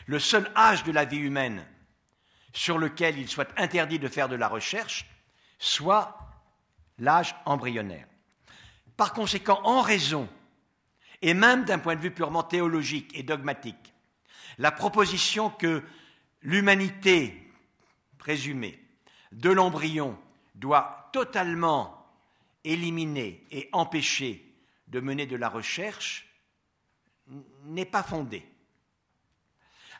le seul âge de la vie humaine sur lequel il soit interdit de faire de la recherche soit l'âge embryonnaire. Par conséquent, en raison, et même d'un point de vue purement théologique et dogmatique, la proposition que l'humanité présumée de l'embryon doit totalement éliminer et empêcher de mener de la recherche n'est pas fondée.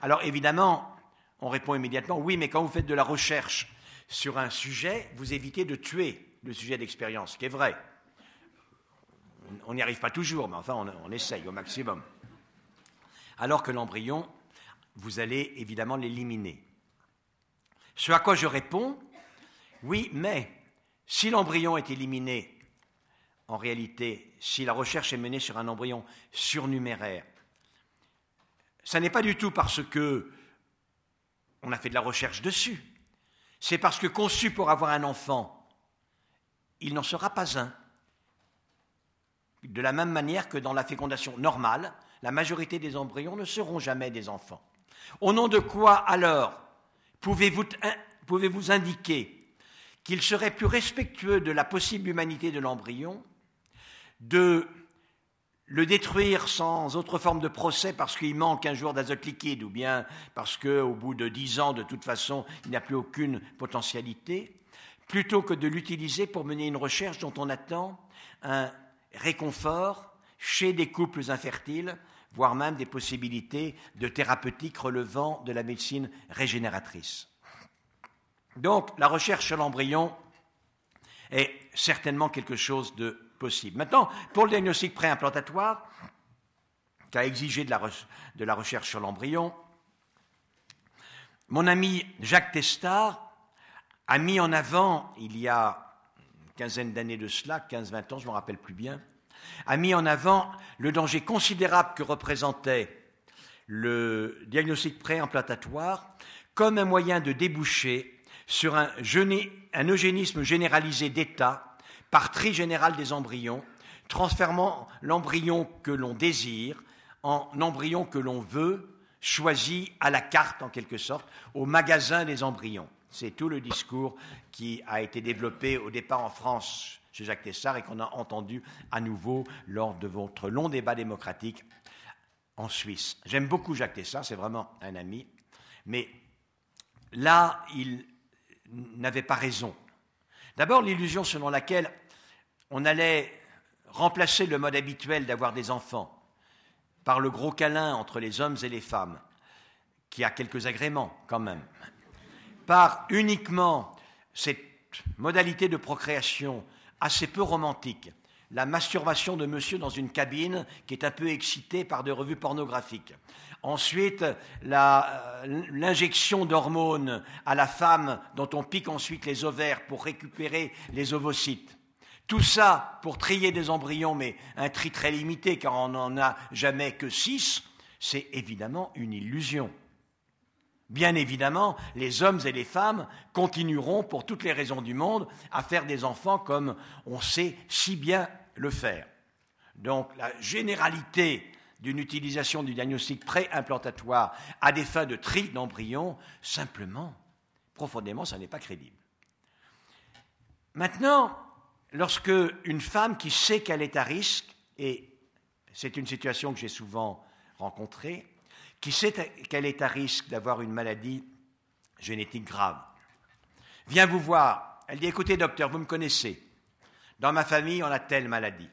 Alors évidemment, on répond immédiatement, oui, mais quand vous faites de la recherche sur un sujet, vous évitez de tuer le sujet d'expérience, ce qui est vrai. On n'y arrive pas toujours, mais enfin, on, on essaye au maximum. Alors que l'embryon, vous allez évidemment l'éliminer. Ce à quoi je réponds, oui, mais si l'embryon est éliminé en réalité, si la recherche est menée sur un embryon surnuméraire, ce n'est pas du tout parce que on a fait de la recherche dessus. C'est parce que conçu pour avoir un enfant, il n'en sera pas un. De la même manière que dans la fécondation normale, la majorité des embryons ne seront jamais des enfants. Au nom de quoi alors pouvez-vous pouvez indiquer qu'il serait plus respectueux de la possible humanité de l'embryon de le détruire sans autre forme de procès parce qu'il manque un jour d'azote liquide ou bien parce qu'au bout de dix ans, de toute façon, il n'y plus aucune potentialité, plutôt que de l'utiliser pour mener une recherche dont on attend un réconfort chez des couples infertiles, voire même des possibilités de thérapeutique relevant de la médecine régénératrice. Donc la recherche sur l'embryon est certainement quelque chose de possible. Maintenant, pour le diagnostic préimplantatoire, qui a exigé de la, recherche sur l'embryon, mon ami Jacques Testard a mis en avant, il y a une quinzaine d'années de cela, 15-20 ans, je ne me rappelle plus bien, a mis en avant le danger considérable que représentait le diagnostic préimplantatoire comme un moyen de déboucher sur un, un eugénisme généralisé d'État par tri général des embryons, transformant l'embryon que l'on désire en embryon que l'on veut, choisi à la carte en quelque sorte, au magasin des embryons. C'est tout le discours qui a été développé au départ en France chez Jacques Tessard et qu'on a entendu à nouveau lors de votre long débat démocratique en Suisse. J'aime beaucoup Jacques Tessard, c'est vraiment un ami, mais là, il n'avait pas raison. D'abord, l'illusion selon laquelle on allait remplacer le mode habituel d'avoir des enfants par le gros câlin entre les hommes et les femmes, qui a quelques agréments quand même, par uniquement cette modalité de procréation assez peu romantique, la masturbation de monsieur dans une cabine qui est un peu excitée par des revues pornographiques. Ensuite, euh, l'injection d'hormones à la femme dont on pique ensuite les ovaires pour récupérer les ovocytes. Tout ça pour trier des embryons, mais un tri très limité car on n'en a jamais que six, c'est évidemment une illusion. Bien évidemment, les hommes et les femmes continueront, pour toutes les raisons du monde, à faire des enfants comme on sait si bien le faire. Donc la généralité d'une utilisation du diagnostic pré-implantatoire à des fins de tri d'embryons, simplement, profondément, ça n'est pas crédible. Maintenant, lorsque une femme qui sait qu'elle est à risque, et c'est une situation que j'ai souvent rencontrée, qui sait qu'elle est à risque d'avoir une maladie génétique grave, vient vous voir, elle dit, écoutez docteur, vous me connaissez, dans ma famille on a telle maladie,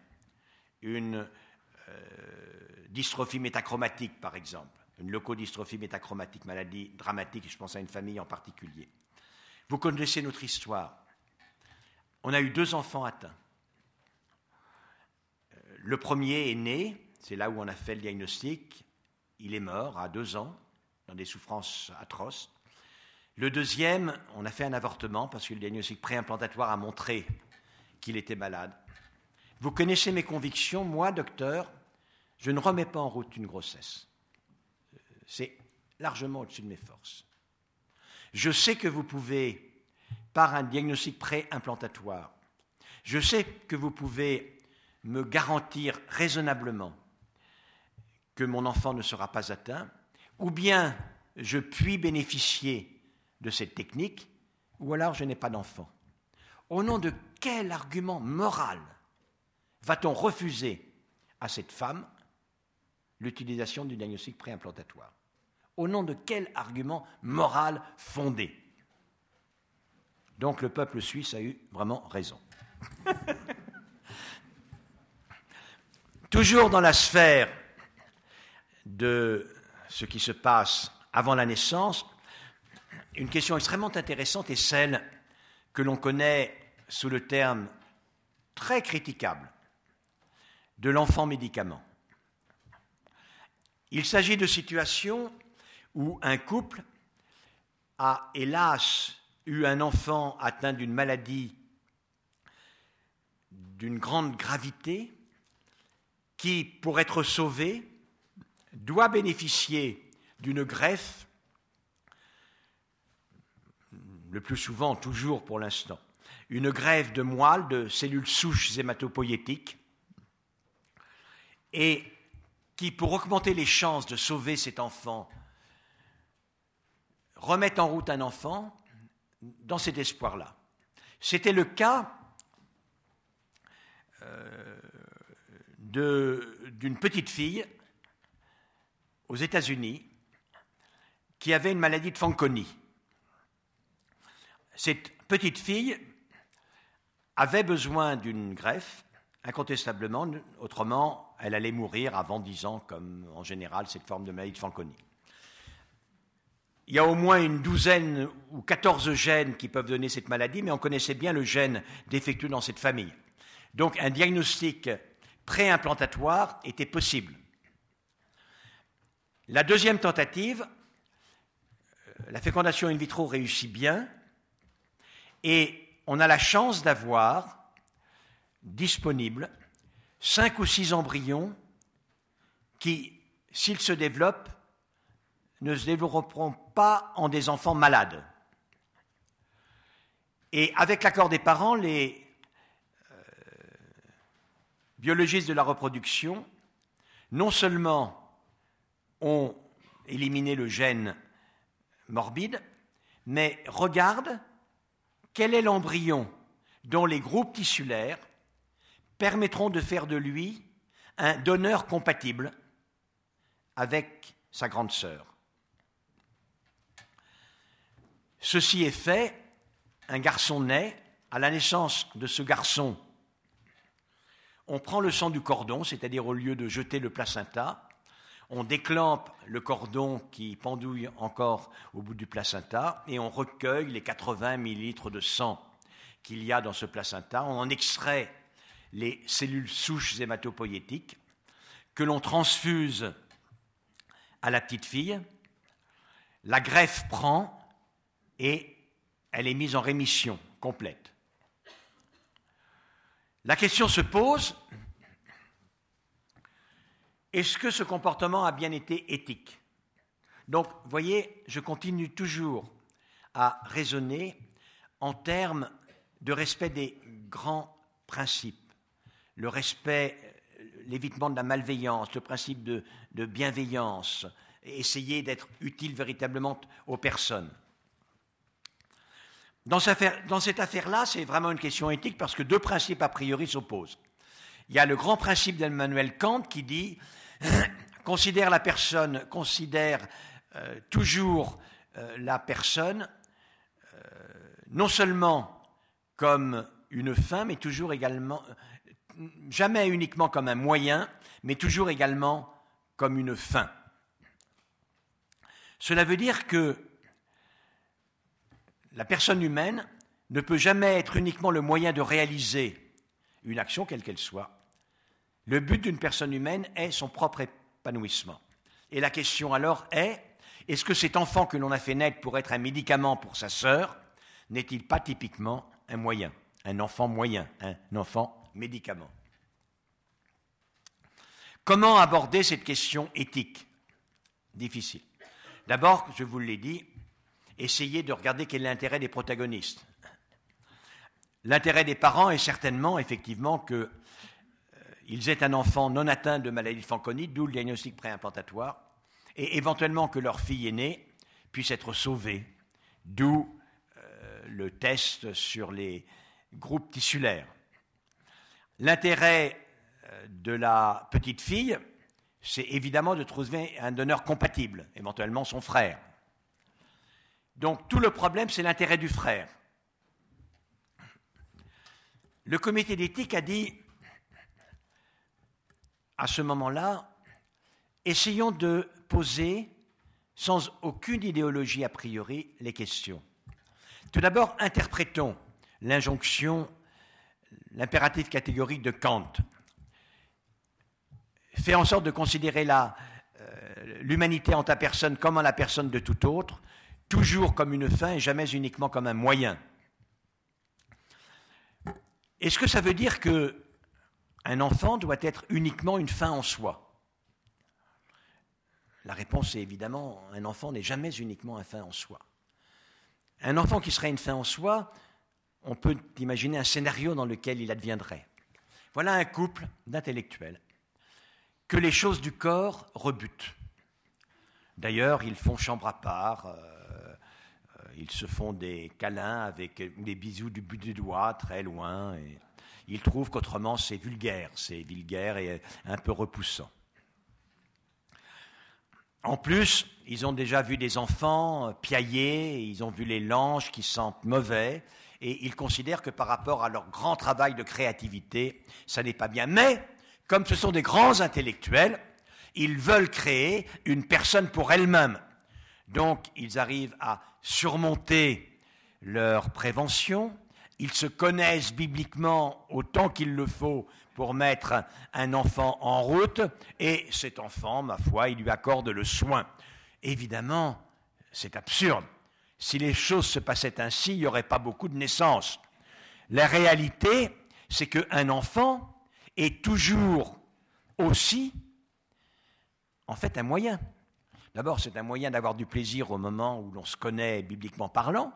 une dystrophie métachromatique, par exemple, une leucodystrophie métachromatique, maladie dramatique, je pense à une famille en particulier. Vous connaissez notre histoire. On a eu deux enfants atteints. Euh, le premier est né, c'est là où on a fait le diagnostic, il est mort à deux ans, dans des souffrances atroces. Le deuxième, on a fait un avortement parce que le diagnostic préimplantatoire a montré qu'il était malade. Vous connaissez mes convictions, moi, docteur, je ne remets pas en route une grossesse. C'est largement au-dessus de mes forces. Je sais que vous pouvez, par un diagnostic pré-implantatoire, je sais que vous pouvez me garantir raisonnablement que mon enfant ne sera pas atteint, ou bien je puis bénéficier de cette technique, ou alors je n'ai pas d'enfant. Au nom de quel argument moral va-t-on refuser à cette femme l'utilisation du diagnostic préimplantatoire. Au nom de quel argument moral fondé? Donc le peuple suisse a eu vraiment raison. Toujours dans la sphère de ce qui se passe avant la naissance, une question extrêmement intéressante est celle que l'on connaît sous le terme très critiquable de l'enfant médicament. Il s'agit de situations où un couple a hélas eu un enfant atteint d'une maladie d'une grande gravité qui, pour être sauvé, doit bénéficier d'une greffe, le plus souvent, toujours pour l'instant, une greffe de moelle, de cellules souches hématopoïétiques, qui, pour augmenter les chances de sauver cet enfant, remettent en route un enfant dans cet espoir-là. C'était le cas euh, d'une petite fille aux États-Unis qui avait une maladie de Fanconi. Cette petite fille avait besoin d'une greffe, incontestablement, autrement elle allait mourir avant 10 ans, comme en général cette forme de maladie de Fanconi. Il y a au moins une douzaine ou 14 gènes qui peuvent donner cette maladie, mais on connaissait bien le gène défectueux dans cette famille. Donc un diagnostic préimplantatoire était possible. La deuxième tentative, la fécondation in vitro réussit bien et on a la chance d'avoir disponible cinq ou six embryons qui, s'ils se développent, ne se développeront pas en des enfants malades. Et avec l'accord des parents, les euh, biologistes de la reproduction, non seulement ont éliminé le gène morbide, mais regardent quel est l'embryon dont les groupes tissulaires permettront de faire de lui un donneur compatible avec sa grande sœur. Ceci est fait, un garçon naît, à la naissance de ce garçon, on prend le sang du cordon, c'est-à-dire au lieu de jeter le placenta, on déclampe le cordon qui pendouille encore au bout du placenta et on recueille les 80 millilitres de sang qu'il y a dans ce placenta. On en extrait les cellules souches hématopoïétiques que l'on transfuse à la petite fille. La greffe prend et elle est mise en rémission complète. La question se pose, est-ce que ce comportement a bien été éthique? Donc, vous voyez, je continue toujours à raisonner en termes de respect des grands principes. Le respect, l'évitement de la malveillance, le principe de, bienveillance, essayer d'être utile véritablement aux personnes. Dans, cette affaire-là, c'est vraiment une question éthique parce que deux principes a priori s'opposent. Il y a le grand principe d'Emmanuel Kant qui dit considère la personne, considère euh, toujours euh, la personne euh, non seulement comme une fin, mais toujours également, jamais uniquement comme un moyen, mais toujours également comme une fin. Cela veut dire que la personne humaine ne peut jamais être uniquement le moyen de réaliser une action, quelle qu'elle soit, le but d'une personne humaine est son propre épanouissement. Et la question alors est, est-ce que cet enfant que l'on a fait naître pour être un médicament pour sa sœur n'est-il pas typiquement un moyen, un enfant moyen, un enfant médicament Comment aborder cette question éthique? Difficile. D'abord, je vous l'ai dit, essayez de regarder quel est l'intérêt des protagonistes. L'intérêt des parents est certainement, effectivement, que ils aient un enfant non atteint de maladie de Fanconi, d'où le diagnostic préimplantatoire, et éventuellement que leur fille aînée puisse être sauvée, d'où euh, le test sur les groupes tissulaires. L'intérêt euh, de la petite fille, c'est évidemment de trouver un donneur compatible, éventuellement son frère. Donc tout le problème, c'est l'intérêt du frère. Le comité d'éthique a dit à ce moment-là, essayons de poser, sans aucune idéologie a priori, les questions. Tout d'abord, interprétons l'injonction, l'impératif catégorique de Kant. Fait en sorte de considérer euh, l'humanité en ta personne comme en la personne de tout autre, toujours comme une fin et jamais uniquement comme un moyen. Est-ce que ça veut dire que un enfant doit être uniquement une fin en soi? La réponse est évidemment, un enfant n'est jamais uniquement un fin en soi. Un enfant qui serait une fin en soi, on peut imaginer un scénario dans lequel il adviendrait. Voilà un couple d'intellectuels que les choses du corps rebutent. D'ailleurs, ils font chambre à part, euh, euh, ils se font des câlins avec des bisous du bout du doigt très loin. Et ils trouvent qu'autrement c'est vulgaire, c'est vulgaire et un peu repoussant. En plus, ils ont déjà vu des enfants piailler, ils ont vu les langes qui sentent mauvais, et ils considèrent que par rapport à leur grand travail de créativité, ça n'est pas bien. Mais, comme ce sont des grands intellectuels, ils veulent créer une personne pour elle-même. Donc, ils arrivent à surmonter leur prévention, ils se connaissent bibliquement autant qu'il le faut pour mettre un enfant en route, et cet enfant, ma foi, il lui accorde le soin. Évidemment, c'est absurde. Si les choses se passaient ainsi, il n'y aurait pas beaucoup de naissances. La réalité, c'est qu'un enfant est toujours aussi, en fait, un moyen. D'abord, c'est un moyen d'avoir du plaisir au moment où l'on se connaît bibliquement parlant.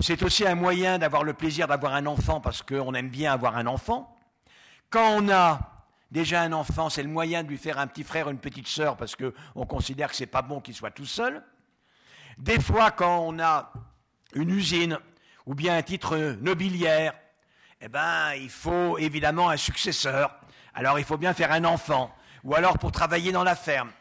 C'est aussi un moyen d'avoir le plaisir d'avoir un enfant parce qu'on aime bien avoir un enfant. Quand on a déjà un enfant, c'est le moyen de lui faire un petit frère, une petite sœur parce qu'on considère que ce n'est pas bon qu'il soit tout seul. Des fois, quand on a une usine ou bien un titre nobiliaire, eh ben, il faut évidemment un successeur. Alors, il faut bien faire un enfant, ou alors pour travailler dans la ferme.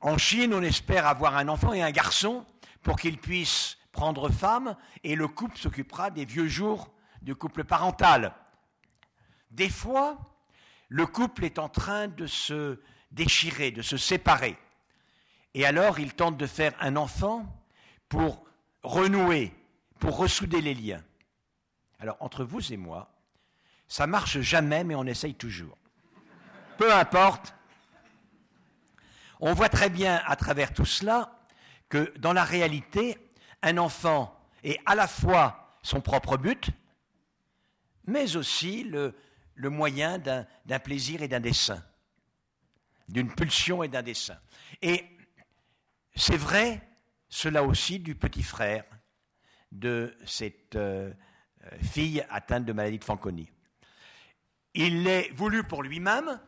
En Chine, on espère avoir un enfant et un garçon pour qu'il puisse prendre femme, et le couple s'occupera des vieux jours du couple parental. Des fois, le couple est en train de se déchirer, de se séparer. Et alors, il tente de faire un enfant pour renouer, pour ressouder les liens. Alors, entre vous et moi, ça marche jamais, mais on essaye toujours. Peu importe. On voit très bien à travers tout cela que dans la réalité, un enfant est à la fois son propre but, mais aussi le, le moyen d'un plaisir et d'un dessein, d'une pulsion et d'un dessein. Et c'est vrai, cela aussi, du petit frère de cette euh, fille atteinte de maladie de Fanconi. Il l'est voulu pour lui-même.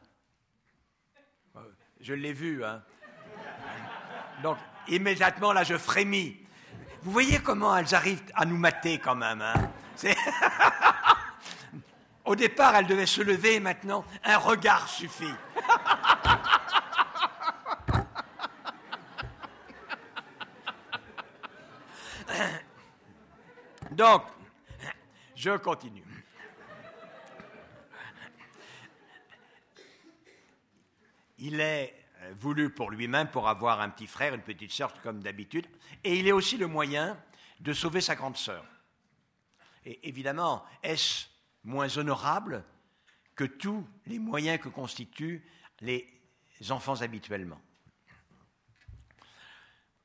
Je l'ai vu, hein. Donc, immédiatement, là, je frémis. Vous voyez comment elles arrivent à nous mater quand même, hein Au départ, elles devaient se lever, maintenant, un regard suffit. Donc, je continue. Il est euh, voulu pour lui-même, pour avoir un petit frère, une petite sœur, comme d'habitude, et il est aussi le moyen de sauver sa grande sœur. Et évidemment, est-ce moins honorable que tous les moyens que constituent les enfants habituellement?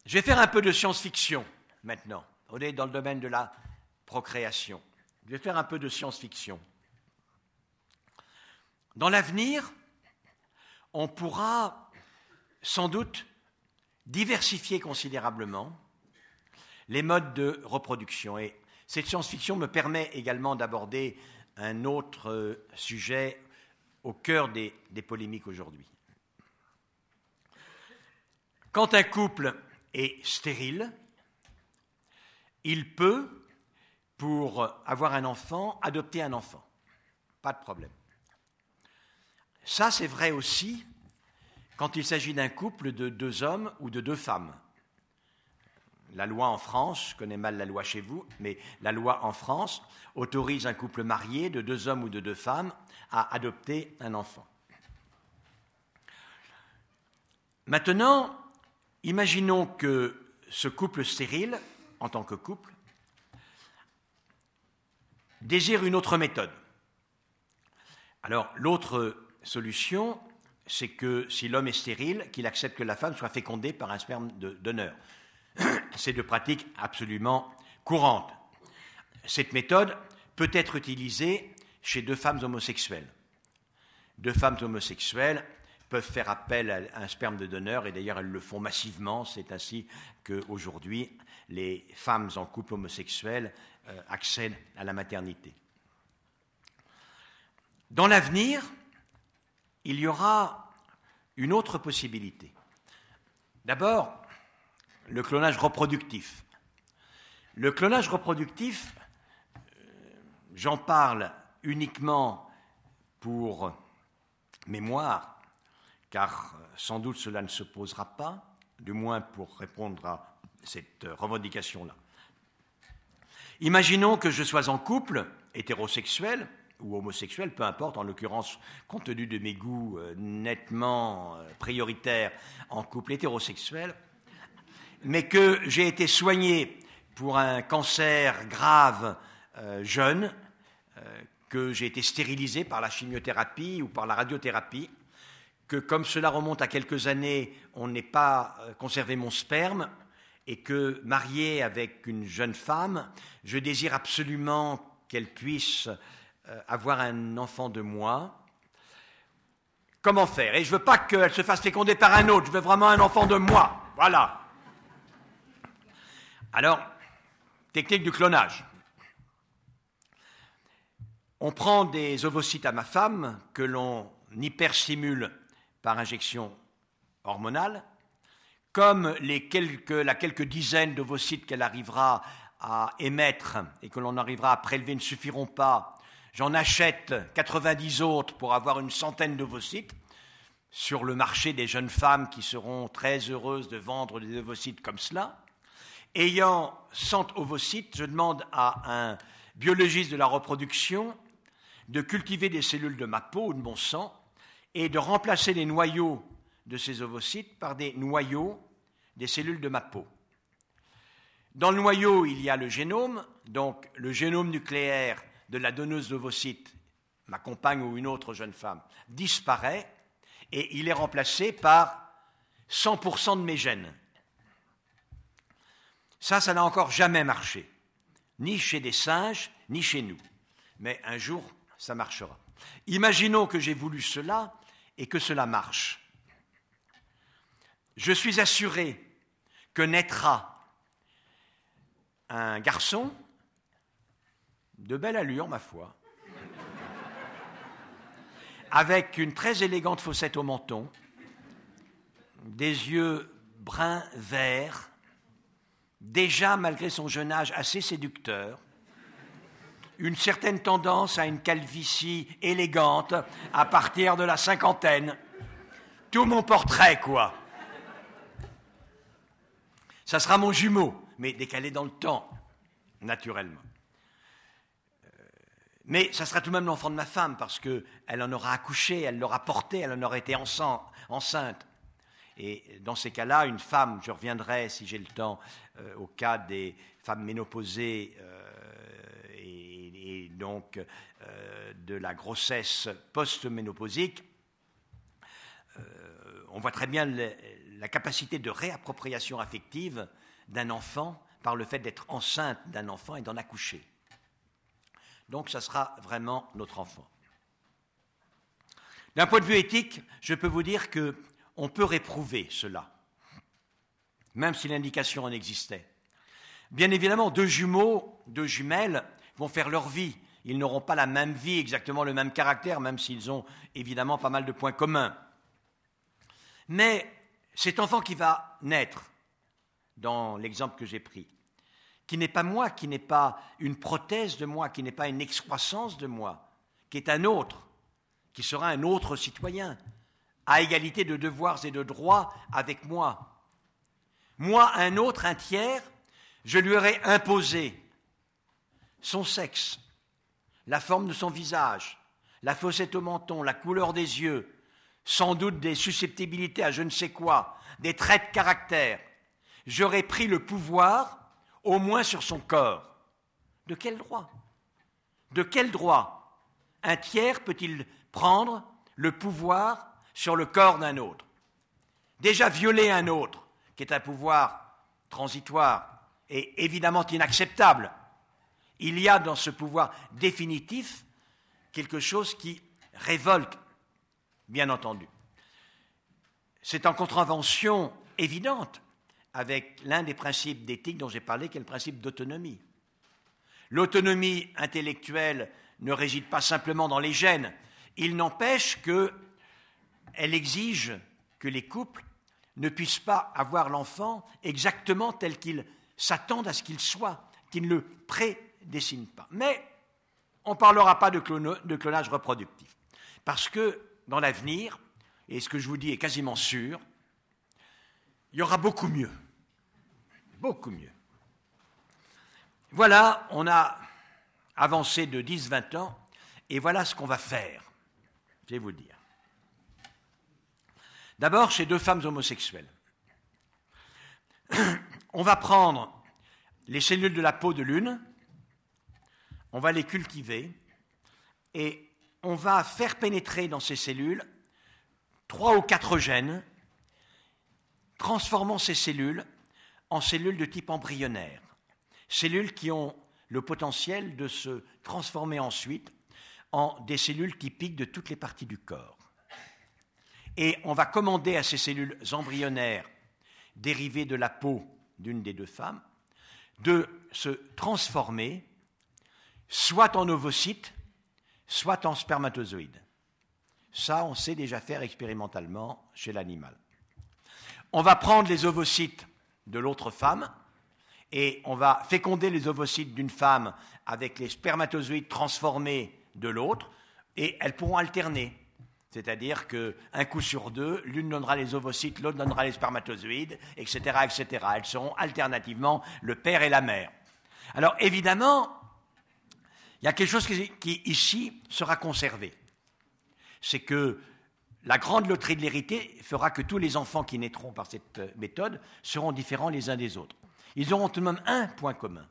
Je vais faire un peu de science-fiction maintenant. On est dans le domaine de la procréation. Je vais faire un peu de science-fiction. Dans l'avenir, on pourra sans doute diversifier considérablement les modes de reproduction. Et cette science-fiction me permet également d'aborder un autre euh, sujet au cœur des, des polémiques aujourd'hui. Quand un couple est stérile, il peut pour avoir un enfant, adopter un enfant. Pas de problème. Ça, c'est vrai aussi quand il s'agit d'un couple de deux hommes ou de deux femmes. La loi en France, je connais mal la loi chez vous, mais la loi en France autorise un couple marié de deux hommes ou de deux femmes à adopter un enfant. Maintenant, imaginons que ce couple stérile, en tant que couple, désire une autre méthode. Alors, l'autre solution, c'est que si l'homme est stérile, qu'il accepte que la femme soit fécondée par un sperme d'honneur. C'est de pratique absolument courante. Cette méthode peut être utilisée chez deux femmes homosexuelles. Deux femmes homosexuelles peuvent faire appel à un sperme de donneur, et d'ailleurs elles le font massivement. C'est ainsi qu'aujourd'hui, les femmes en couple homosexuel euh, accèdent à la maternité. Dans l'avenir, il y aura une autre possibilité. D'abord, le clonage reproductif. Le clonage reproductif, euh, j'en parle uniquement pour mémoire, car euh, sans doute cela ne se posera pas, du moins pour répondre à cette revendication-là. Imaginons que je sois en couple, hétérosexuel ou homosexuel, peu importe, en l'occurrence, compte tenu de mes goûts euh, nettement euh, prioritaires en couple hétérosexuel, mais que j'ai été soigné pour un cancer grave jeune, que j'ai été stérilisé par la chimiothérapie ou par la radiothérapie, que comme cela remonte à quelques années, on n'ait pas euh, conservé mon sperme, et que marié avec une jeune femme, je désire absolument qu'elle puisse euh, avoir un enfant de moi. Comment faire? Et je ne veux pas qu'elle se fasse féconder par un autre, je veux vraiment un enfant de moi. Voilà. Alors, technique du clonage. On prend des ovocytes à ma femme que l'on hyperstimule par injection hormonale, comme les quelques, la quelques dizaines d'ovocytes qu'elle arrivera à émettre et que l'on arrivera à prélever ne suffiront pas, j'en achète 90 autres pour avoir une centaine d'ovocytes sur le marché des jeunes femmes qui seront très heureuses de vendre des ovocytes comme cela. Ayant 100 ovocytes, je demande à un biologiste de la reproduction de cultiver des cellules de ma peau ou de mon sang et de remplacer les noyaux de ces ovocytes par des noyaux des cellules de ma peau. Dans le noyau, il y a le génome, donc le génome nucléaire de la donneuse d'ovocytes, ma compagne ou une autre jeune femme, disparaît et il est remplacé par 100% de mes gènes. Ça, ça n'a encore jamais marché, ni chez des singes, ni chez nous. Mais un jour, ça marchera. Imaginons que j'ai voulu cela et que cela marche. Je suis assuré que naîtra un garçon de belle allure, ma foi, avec une très élégante fossette au menton, des yeux bruns verts, déjà malgré son jeune âge assez séducteur, une certaine tendance à une calvitie élégante à partir de la cinquantaine. Tout mon portrait, quoi. Ça sera mon jumeau, mais décalé dans le temps, naturellement. Euh, mais ça sera tout de même l'enfant de ma femme, parce qu'elle en aura accouché, elle l'aura porté, elle en aura été enceinte. Et dans ces cas-là, une femme, je reviendrai si j'ai le temps, euh, au cas des femmes ménopausées euh, et donc de la grossesse post-ménopausique, on voit très bien la capacité de réappropriation affective d'un enfant par le fait d'être enceinte d'un enfant et d'en accoucher. Donc ça sera vraiment notre enfant. D'un point de vue éthique, je peux vous dire qu'on peut réprouver cela, même si l'indication en existait. Bien évidemment, deux jumeaux, deux jumelles, vont faire leur vie. Ils n'auront pas la même vie, exactement le même caractère, même s'ils ont évidemment pas mal de points communs. Mais cet enfant qui va naître, dans l'exemple que j'ai pris, qui n'est pas moi, qui n'est pas une prothèse de moi, qui n'est pas une excroissance de moi, qui est un autre, qui sera un autre citoyen, à égalité de devoirs et de droits avec moi. Moi, un autre, un tiers, je lui aurais imposé son sexe, la forme de son visage, la fossette au menton, la couleur des yeux, sans doute des susceptibilités à je ne sais quoi, des traits de caractère. J'aurais pris le pouvoir au moins sur son corps. De quel droit? De quel droit? Un tiers peut-il prendre le pouvoir sur le corps d'un autre? Déjà violer un autre, qui est un pouvoir transitoire et évidemment inacceptable, il y a dans ce pouvoir définitif quelque chose qui révolte, bien entendu. C'est en contravention évidente avec l'un des principes d'éthique dont j'ai parlé, qui est le principe d'autonomie. L'autonomie intellectuelle ne réside pas simplement dans les gènes, il n'empêche qu'elle exige que les couples ne puissent pas avoir l'enfant exactement tel qu'ils s'attendent à ce qu'il soit, qu'ils ne le prédessinent pas. Mais on ne parlera pas de, clonage reproductif, parce que dans l'avenir, et ce que je vous dis est quasiment sûr, il y aura beaucoup mieux. Beaucoup mieux. Voilà, on a avancé de 10-20 ans, et voilà ce qu'on va faire. Je vais vous le dire. D'abord, chez deux femmes homosexuelles. On va prendre les cellules de la peau de l'une, on va les cultiver, et on va faire pénétrer dans ces cellules trois ou quatre gènes, transformant ces cellules en cellules de type embryonnaire, cellules qui ont le potentiel de se transformer ensuite en des cellules typiques de toutes les parties du corps. Et on va commander à ces cellules embryonnaires dérivées de la peau d'une des deux femmes de se transformer soit en ovocytes, soit en spermatozoïdes. Ça, on sait déjà faire expérimentalement chez l'animal. On va prendre les ovocytes de l'autre femme et on va féconder les ovocytes d'une femme avec les spermatozoïdes transformés de l'autre et elles pourront alterner. C'est-à-dire qu'un coup sur deux, l'une donnera les ovocytes, l'autre donnera les spermatozoïdes, etc., etc. Elles seront alternativement le père et la mère. Alors évidemment, il y a quelque chose qui, ici sera conservé. C'est que la grande loterie de l'hérité fera que tous les enfants qui naîtront par cette euh, méthode seront différents les uns des autres. Ils auront tout de même un point commun.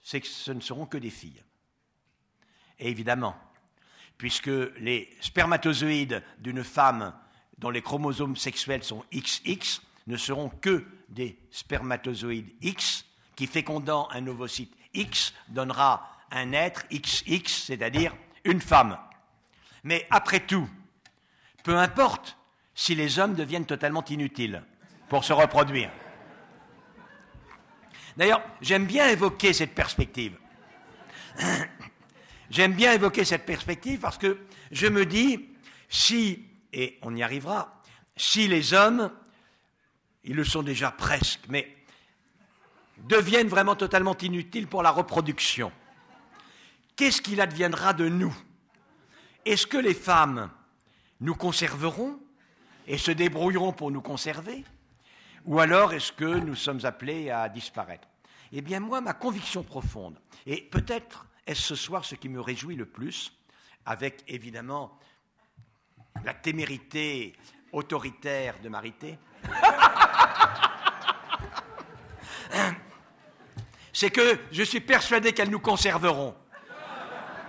C'est que ce ne seront que des filles. Et évidemment, puisque les spermatozoïdes d'une femme dont les chromosomes sexuels sont XX ne seront que des spermatozoïdes X qui, fécondant un ovocyte X, donnera un être XX, c'est-à-dire une femme. Mais après tout, peu importe si les hommes deviennent totalement inutiles pour se reproduire. D'ailleurs, j'aime bien évoquer cette perspective. J'aime bien évoquer cette perspective parce que je me dis, si, et on y arrivera, si les hommes, ils le sont déjà presque, mais deviennent vraiment totalement inutiles pour la reproduction, qu'est-ce qu'il adviendra de nous? Est-ce que les femmes nous conserveront et se débrouilleront pour nous conserver? Ou alors est-ce que nous sommes appelés à disparaître? Eh bien moi, ma conviction profonde, et peut-être est-ce ce soir ce qui me réjouit le plus, avec évidemment la témérité autoritaire de Marité C'est que je suis persuadé qu'elles nous conserveront.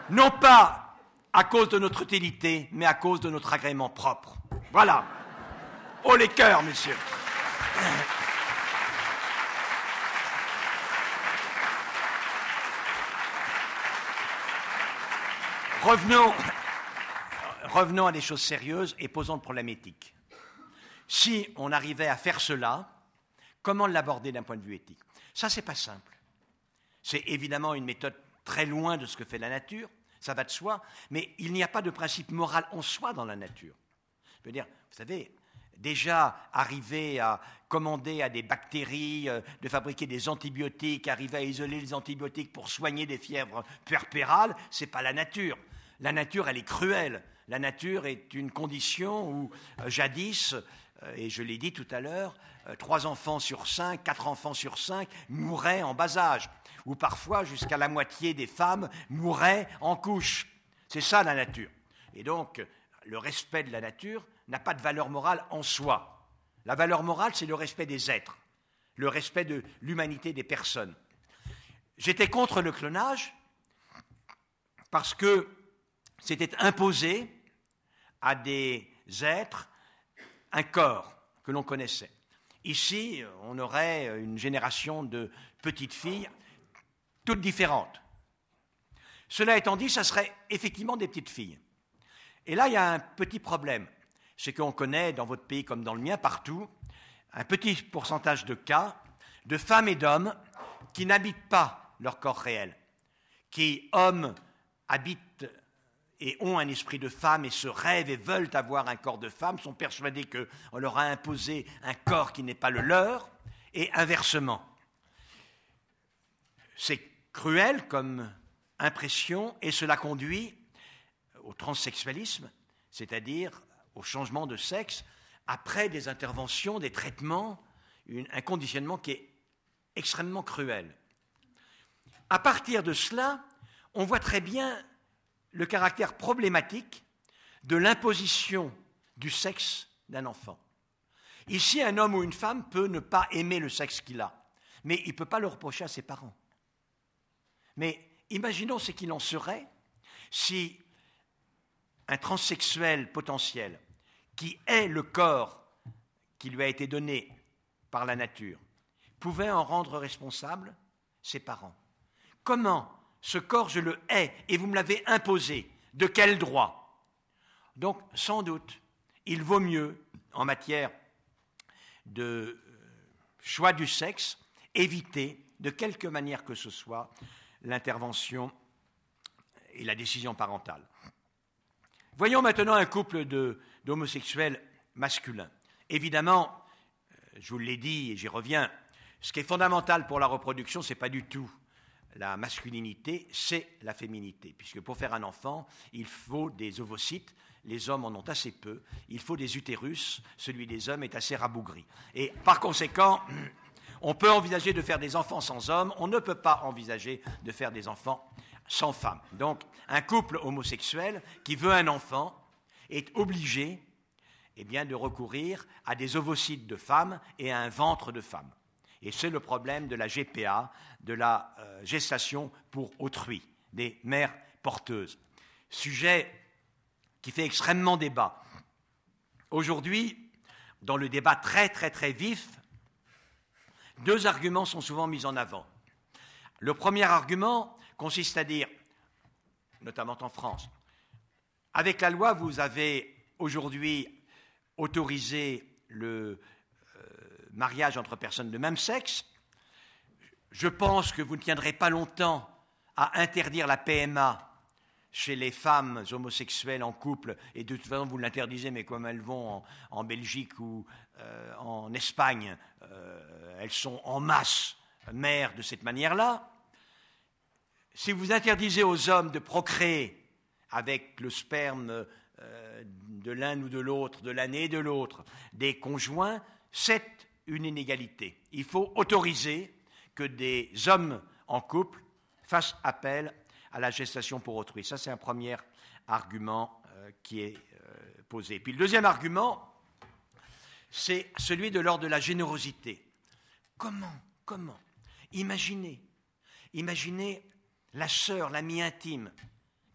Non pas à cause de notre utilité, mais à cause de notre agrément propre. Voilà. Oh les cœurs, messieurs. Revenons, revenons à des choses sérieuses et posons le problème éthique. Si on arrivait à faire cela, comment l'aborder d'un point de vue éthique? Ça, c'est pas simple. C'est évidemment une méthode très loin de ce que fait la nature, ça va de soi, mais il n'y a pas de principe moral en soi dans la nature. Je veux dire, vous savez, déjà arriver à commander à des bactéries euh, de fabriquer des antibiotiques, arriver à isoler les antibiotiques pour soigner des fièvres puerpérales, ce n'est pas la nature. La nature, elle est cruelle. La nature est une condition où, euh, jadis, et je l'ai dit tout à l'heure, euh, trois enfants sur cinq, quatre enfants sur cinq mouraient en bas âge, ou parfois jusqu'à la moitié des femmes mouraient en couche. C'est ça la nature. Et donc, le respect de la nature n'a pas de valeur morale en soi. La valeur morale, c'est le respect des êtres, le respect de l'humanité des personnes. J'étais contre le clonage parce que c'était imposé à des êtres un corps que l'on connaissait. Ici, on aurait une génération de petites filles, toutes différentes. Cela étant dit, ça serait effectivement des petites filles. Et là, il y a un petit problème. C'est qu'on connaît, dans votre pays comme dans le mien, partout, un petit pourcentage de cas de femmes et d'hommes qui n'habitent pas leur corps réel, qui, hommes, habitent et ont un esprit de femme et se rêvent et veulent avoir un corps de femme, sont persuadés qu'on leur a imposé un corps qui n'est pas le leur, et inversement. C'est cruel comme impression et cela conduit au transsexualisme, c'est-à-dire au changement de sexe après des interventions, des traitements, un conditionnement qui est extrêmement cruel. À partir de cela, on voit très bien le caractère problématique de l'imposition du sexe d'un enfant. Ici, un homme ou une femme peut ne pas aimer le sexe qu'il a, mais il ne peut pas le reprocher à ses parents. Mais imaginons ce qu'il en serait si un transsexuel potentiel, qui est le corps qui lui a été donné par la nature, pouvait en rendre responsable ses parents. Comment ce corps, je le hais et vous me l'avez imposé De quel droit? Donc, sans doute, il vaut mieux, en matière de euh, choix du sexe, éviter, de quelque manière que ce soit, l'intervention et la décision parentale. Voyons maintenant un couple d'homosexuels masculins. Évidemment, euh, je vous l'ai dit et j'y reviens, ce qui est fondamental pour la reproduction, ce n'est pas du tout la masculinité, c'est la féminité. Puisque pour faire un enfant, il faut des ovocytes, les hommes en ont assez peu, il faut des utérus, celui des hommes est assez rabougri. Et par conséquent, on peut envisager de faire des enfants sans hommes, on ne peut pas envisager de faire des enfants sans femmes. Donc, un couple homosexuel qui veut un enfant est obligé eh de recourir à des ovocytes de femmes et à un ventre de femme. Et c'est le problème de la GPA, de la euh, gestation pour autrui, des mères porteuses. Sujet qui fait extrêmement débat. Aujourd'hui, dans le débat très très très vif, deux arguments sont souvent mis en avant. Le premier argument consiste à dire, notamment en France, avec la loi, vous avez aujourd'hui autorisé le mariage entre personnes de même sexe. Je pense que vous ne tiendrez pas longtemps à interdire la PMA chez les femmes homosexuelles en couple, et de toute façon vous l'interdisez, mais comme elles vont en, Belgique ou euh, en Espagne, euh, elles sont en masse mères de cette manière-là. Si vous interdisez aux hommes de procréer avec le sperme euh, de l'un ou de l'autre, de l'un et de l'autre, des conjoints, c'est une inégalité. Il faut autoriser que des hommes en couple fassent appel à la gestation pour autrui. Ça, c'est un premier argument euh, qui est euh, posé. Puis le deuxième argument, c'est celui de l'ordre de la générosité. Comment Comment Imaginez, imaginez la sœur, l'ami intime,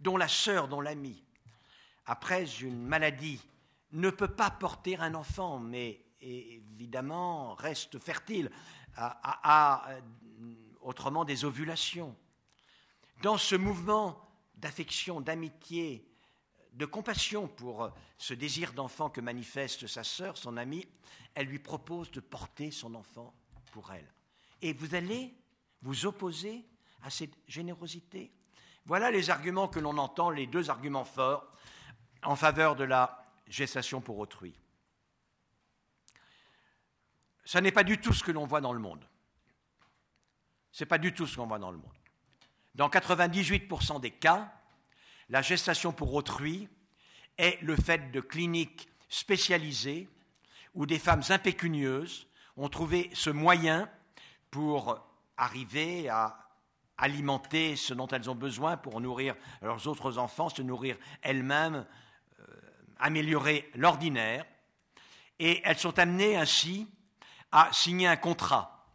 dont la sœur, dont l'ami, après une maladie, ne peut pas porter un enfant, mais évidemment reste fertile, à, autrement des ovulations. Dans ce mouvement d'affection, d'amitié, de compassion pour ce désir d'enfant que manifeste sa sœur, son amie, elle lui propose de porter son enfant pour elle. Et vous allez vous opposer à cette générosité? Voilà les arguments que l'on entend, les deux arguments forts en faveur de la gestation pour autrui. Ce n'est pas du tout ce que l'on voit dans le monde. Ce pas du tout ce qu'on voit dans le monde. Dans 98% des cas, la gestation pour autrui est le fait de cliniques spécialisées où des femmes impécunieuses ont trouvé ce moyen pour arriver à alimenter ce dont elles ont besoin pour nourrir leurs autres enfants, se nourrir elles-mêmes, euh, améliorer l'ordinaire. Et elles sont amenées ainsi à signer un contrat.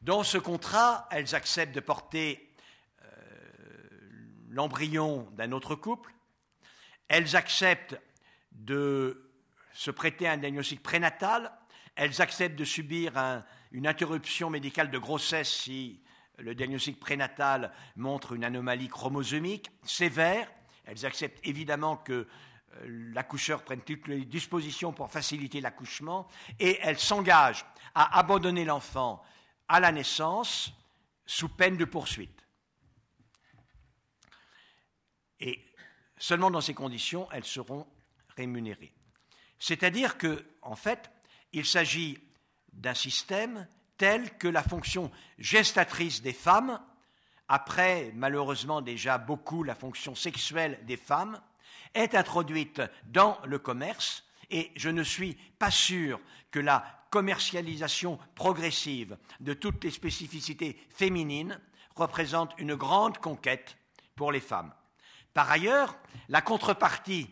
Dans ce contrat, elles acceptent de porter euh, l'embryon d'un autre couple, elles acceptent de se prêter à un diagnostic prénatal, elles acceptent de subir une interruption médicale de grossesse si le diagnostic prénatal montre une anomalie chromosomique sévère. Elles acceptent évidemment que l'accoucheur prenne toutes les dispositions pour faciliter l'accouchement et elles s'engagent à abandonner l'enfant à la naissance sous peine de poursuite. Et seulement dans ces conditions, elles seront rémunérées. C'est-à-dire que, en fait, il s'agit d'un système tel que la fonction gestatrice des femmes, après malheureusement déjà beaucoup la fonction sexuelle des femmes, est introduite dans le commerce et je ne suis pas sûr que la commercialisation progressive de toutes les spécificités féminines représente une grande conquête pour les femmes. Par ailleurs, la contrepartie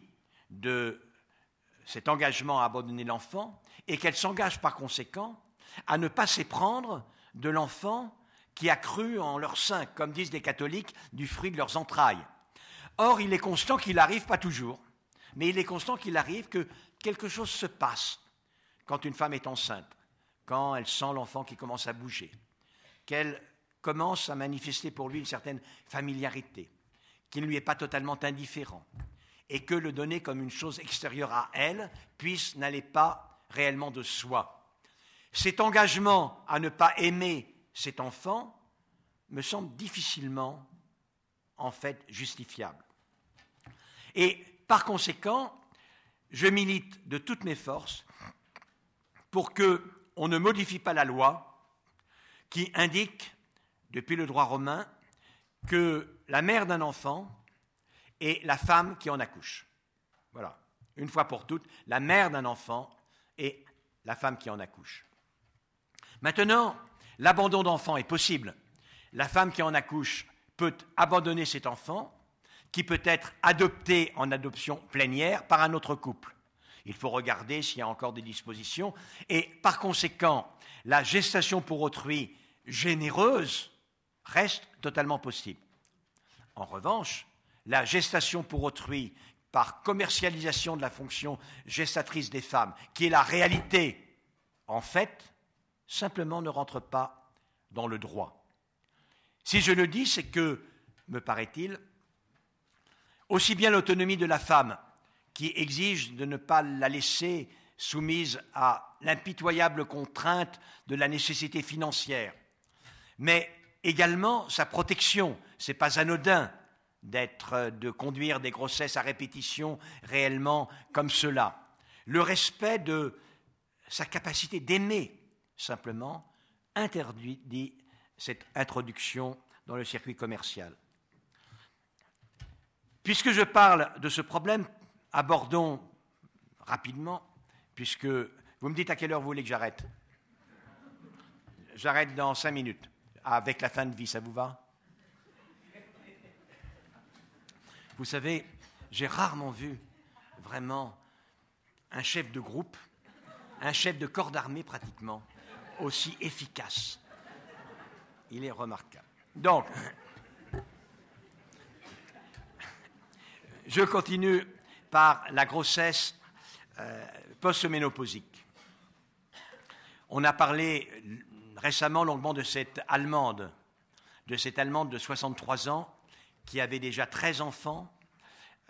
de cet engagement à abandonner l'enfant est qu'elle s'engage par conséquent à ne pas s'éprendre de l'enfant qui a cru en leur sein, comme disent les catholiques, du fruit de leurs entrailles. Or, il est constant qu'il arrive, pas toujours, mais il est constant qu'il arrive que quelque chose se passe quand une femme est enceinte, quand elle sent l'enfant qui commence à bouger, qu'elle commence à manifester pour lui une certaine familiarité, qu'il ne lui est pas totalement indifférent, et que le donner comme une chose extérieure à elle puisse n'aller pas réellement de soi. Cet engagement à ne pas aimer cet enfant me semble difficilement en fait justifiable. Et par conséquent, je milite de toutes mes forces pour qu'on ne modifie pas la loi qui indique, depuis le droit romain, que la mère d'un enfant est la femme qui en accouche. Voilà, une fois pour toutes, la mère d'un enfant est la femme qui en accouche. Maintenant, l'abandon d'enfant est possible. La femme qui en accouche peut abandonner cet enfant qui peut être adopté en adoption plénière par un autre couple. Il faut regarder s'il y a encore des dispositions. Et par conséquent, la gestation pour autrui généreuse reste totalement possible. En revanche, la gestation pour autrui par commercialisation de la fonction gestatrice des femmes, qui est la réalité, en fait, simplement ne rentre pas dans le droit. Si je le dis, c'est que, me paraît-il, aussi bien l'autonomie de la femme, qui exige de ne pas la laisser soumise à l'impitoyable contrainte de la nécessité financière, mais également sa protection. Ce n'est pas anodin d'être, de conduire des grossesses à répétition réellement comme cela. Le respect de sa capacité d'aimer, simplement, interdit cette introduction dans le circuit commercial. Puisque je parle de ce problème, abordons rapidement, puisque vous me dites à quelle heure vous voulez que j'arrête. J'arrête dans cinq minutes, avec la fin de vie, ça vous va? Vous savez, j'ai rarement vu vraiment un chef de groupe, un chef de corps d'armée pratiquement, aussi efficace. Il est remarquable. Donc, Je continue par la grossesse euh, post-ménopausique. On a parlé récemment longuement de cette Allemande, de cette Allemande de 63 ans qui avait déjà 13 enfants,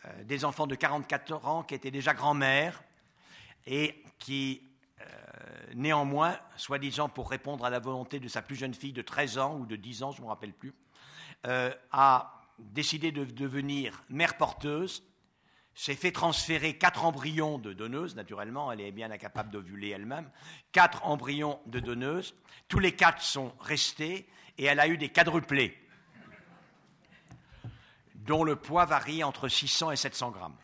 euh, des enfants de 44 ans qui étaient déjà grand-mères et qui, euh, néanmoins, soi-disant pour répondre à la volonté de sa plus jeune fille de 13 ans ou de 10 ans, je ne me rappelle plus, a décidé de devenir mère porteuse, s'est fait transférer quatre embryons de donneuses, naturellement, elle est bien incapable d'ovuler elle-même, quatre embryons de donneuses, tous les quatre sont restés et elle a eu des quadruplés, dont le poids varie entre 600 et 700 grammes.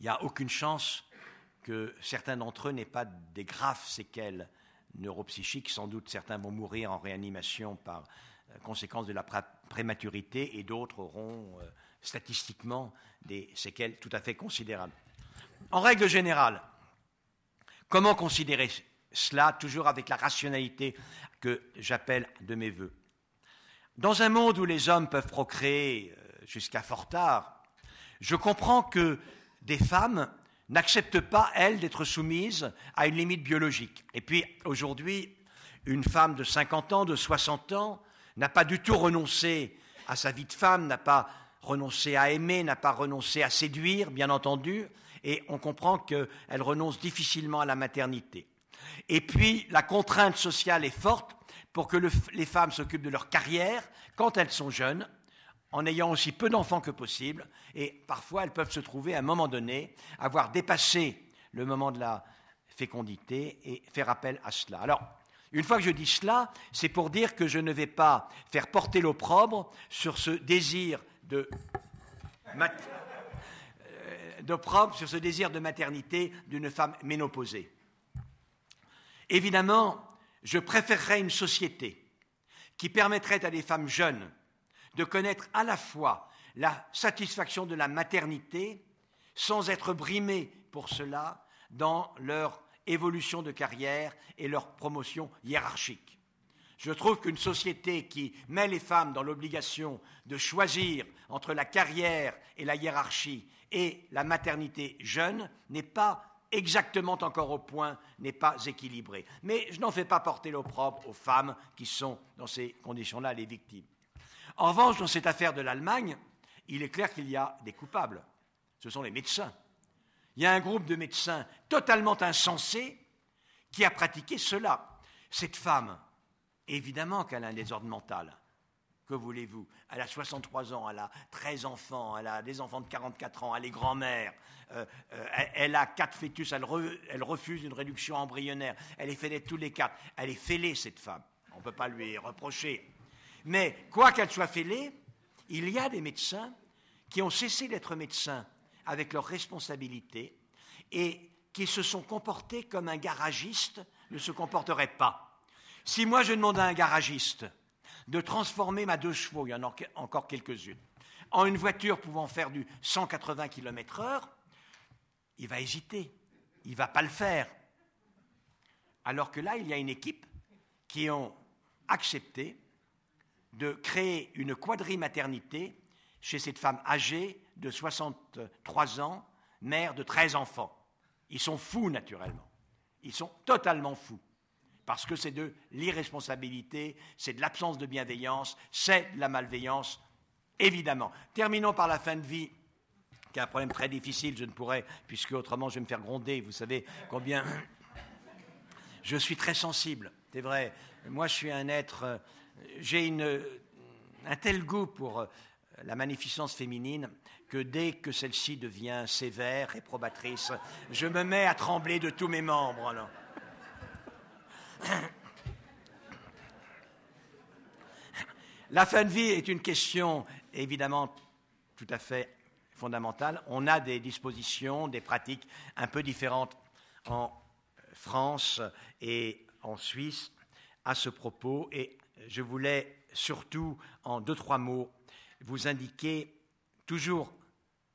Il n'y a aucune chance que certains d'entre eux n'aient pas des graves séquelles neuropsychiques, sans doute certains vont mourir en réanimation par conséquence de la prématurité et d'autres auront euh, statistiquement des séquelles tout à fait considérables. En règle générale, comment considérer cela toujours avec la rationalité que j'appelle de mes voeux? Dans un monde où les hommes peuvent procréer euh, jusqu'à fort tard, je comprends que des femmes n'acceptent pas, elles, d'être soumises à une limite biologique. Et puis, aujourd'hui, une femme de 50 ans, de 60 ans, n'a pas du tout renoncé à sa vie de femme, n'a pas renoncé à aimer, n'a pas renoncé à séduire, bien entendu, et on comprend qu'elle renonce difficilement à la maternité. Et puis, la contrainte sociale est forte pour que les femmes s'occupent de leur carrière quand elles sont jeunes, en ayant aussi peu d'enfants que possible, et parfois elles peuvent se trouver à un moment donné avoir dépassé le moment de la fécondité et faire appel à cela. Alors, une fois que je dis cela, c'est pour dire que je ne vais pas faire porter l'opprobre sur ce désir de euh, ce désir de maternité d'une femme ménopausée. Évidemment, je préférerais une société qui permettrait à des femmes jeunes de connaître à la fois la satisfaction de la maternité sans être brimées pour cela dans leur évolution de carrière et leur promotion hiérarchique. Je trouve qu'une société qui met les femmes dans l'obligation de choisir entre la carrière et la hiérarchie et la maternité jeune n'est pas exactement encore au point, n'est pas équilibrée. Mais je n'en fais pas porter l'opprobre aux femmes qui sont dans ces conditions-là les victimes. En revanche, dans cette affaire de l'Allemagne, il est clair qu'il y a des coupables. Ce sont les médecins. Il y a un groupe de médecins totalement insensés qui a pratiqué cela. Cette femme, évidemment qu'elle a un désordre mental. Que voulez-vous? Elle a 63 ans, elle a 13 enfants, elle a des enfants de 44 ans, elle est grand-mère, euh, euh, elle, a quatre fœtus, elle, refuse une réduction embryonnaire, elle est fêlée tous les quatre. Elle est fêlée, cette femme. On ne peut pas lui reprocher. Mais quoi qu'elle soit fêlée, il y a des médecins qui ont cessé d'être médecins avec leurs responsabilités et qui se sont comportés comme un garagiste ne se comporterait pas. Si moi je demande à un garagiste de transformer ma deux chevaux, il y en a encore quelques-unes, en une voiture pouvant faire du 180 km/h, il va hésiter, il ne va pas le faire. Alors que là, il y a une équipe qui ont accepté de créer une quadrimaternité chez cette femme âgée de 63 ans, mère de 13 enfants. Ils sont fous, naturellement. Ils sont totalement fous. Parce que c'est de l'irresponsabilité, c'est de l'absence de bienveillance, c'est de la malveillance, évidemment. Terminons par la fin de vie, qui est un problème très difficile, je ne pourrais, puisque autrement je vais me faire gronder, vous savez combien je suis très sensible, c'est vrai. Moi, je suis un être, j'ai un tel goût pour la magnificence féminine que dès que celle-ci devient sévère et probatrice, je me mets à trembler de tous mes membres. La fin de vie est une question évidemment tout à fait fondamentale. On a des dispositions, des pratiques un peu différentes en France et en Suisse à ce propos et je voulais surtout en deux, trois mots vous indiquer, toujours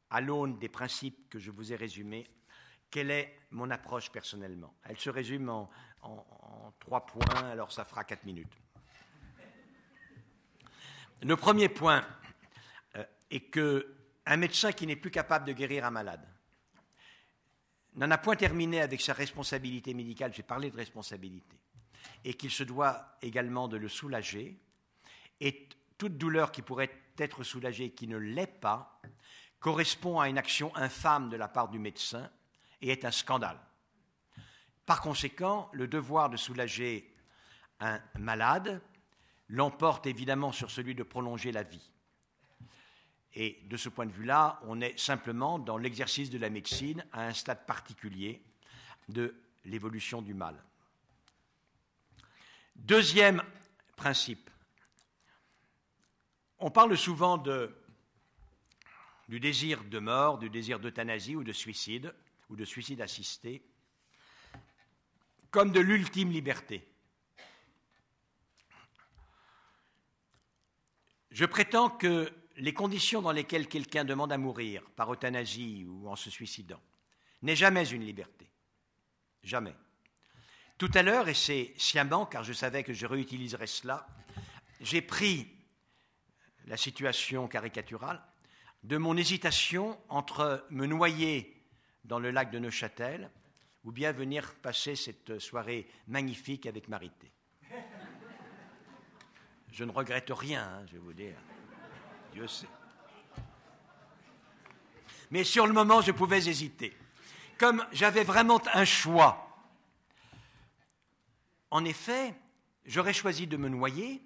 à l'aune des principes que je vous ai résumés, quelle est mon approche personnellement? Elle se résume en, trois points, alors ça fera quatre minutes. Le premier point euh, est que un médecin qui n'est plus capable de guérir un malade n'en a point terminé avec sa responsabilité médicale, j'ai parlé de responsabilité, et qu'il se doit également de le soulager, et toute douleur qui pourrait être soulagée et qui ne l'est pas correspond à une action infâme de la part du médecin et est un scandale. Par conséquent, le devoir de soulager un malade l'emporte évidemment sur celui de prolonger la vie. Et de ce point de vue-là, on est simplement dans l'exercice de la médecine à un stade particulier de l'évolution du mal. Deuxième principe, on parle souvent du désir de mort, du désir d'euthanasie ou de suicide, ou de suicide assisté, comme de l'ultime liberté. Je prétends que les conditions dans lesquelles quelqu'un demande à mourir par euthanasie ou en se suicidant n'est jamais une liberté. Jamais. Tout à l'heure, et c'est sciemment, car je savais que je réutiliserais cela, j'ai pris la situation caricaturale, de mon hésitation entre me noyer dans le lac de Neuchâtel ou bien venir passer cette soirée magnifique avec Marité. Je ne regrette rien, hein, je vais vous dire. Dieu sait. Mais sur le moment, je pouvais hésiter. Comme j'avais vraiment un choix, en effet, j'aurais choisi de me noyer,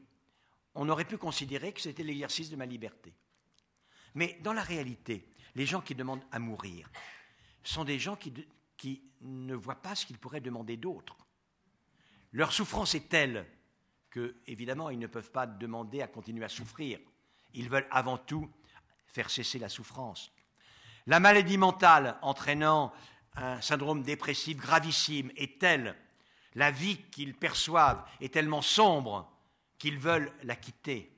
on aurait pu considérer que c'était l'exercice de ma liberté. Mais dans la réalité, les gens qui demandent à mourir sont des gens qui, ne voient pas ce qu'ils pourraient demander d'autre. Leur souffrance est telle que, évidemment, ils ne peuvent pas demander à continuer à souffrir. Ils veulent avant tout faire cesser la souffrance. La maladie mentale entraînant un syndrome dépressif gravissime est telle, la vie qu'ils perçoivent est tellement sombre qu'ils veulent la quitter.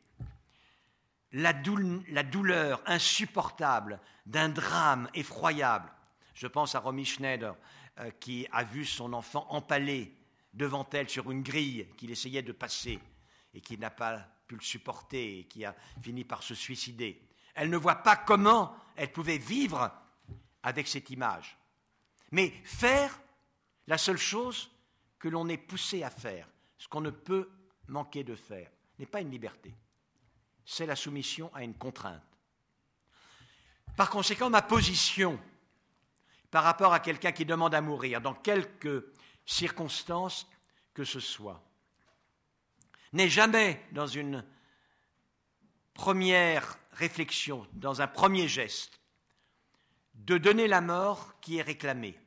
La, douleur insupportable d'un drame effroyable. Je pense à Romy Schneider, euh, qui a vu son enfant empalé devant elle sur une grille qu'il essayait de passer et qui n'a pas pu le supporter et qui a fini par se suicider. Elle ne voit pas comment elle pouvait vivre avec cette image. Mais faire la seule chose que l'on est poussé à faire, ce qu'on ne peut manquer de faire, n'est pas une liberté. C'est la soumission à une contrainte. Par conséquent, ma position par rapport à quelqu'un qui demande à mourir, dans quelque circonstance que ce soit, n'est jamais dans une première réflexion, dans un premier geste, de donner la mort qui est réclamée.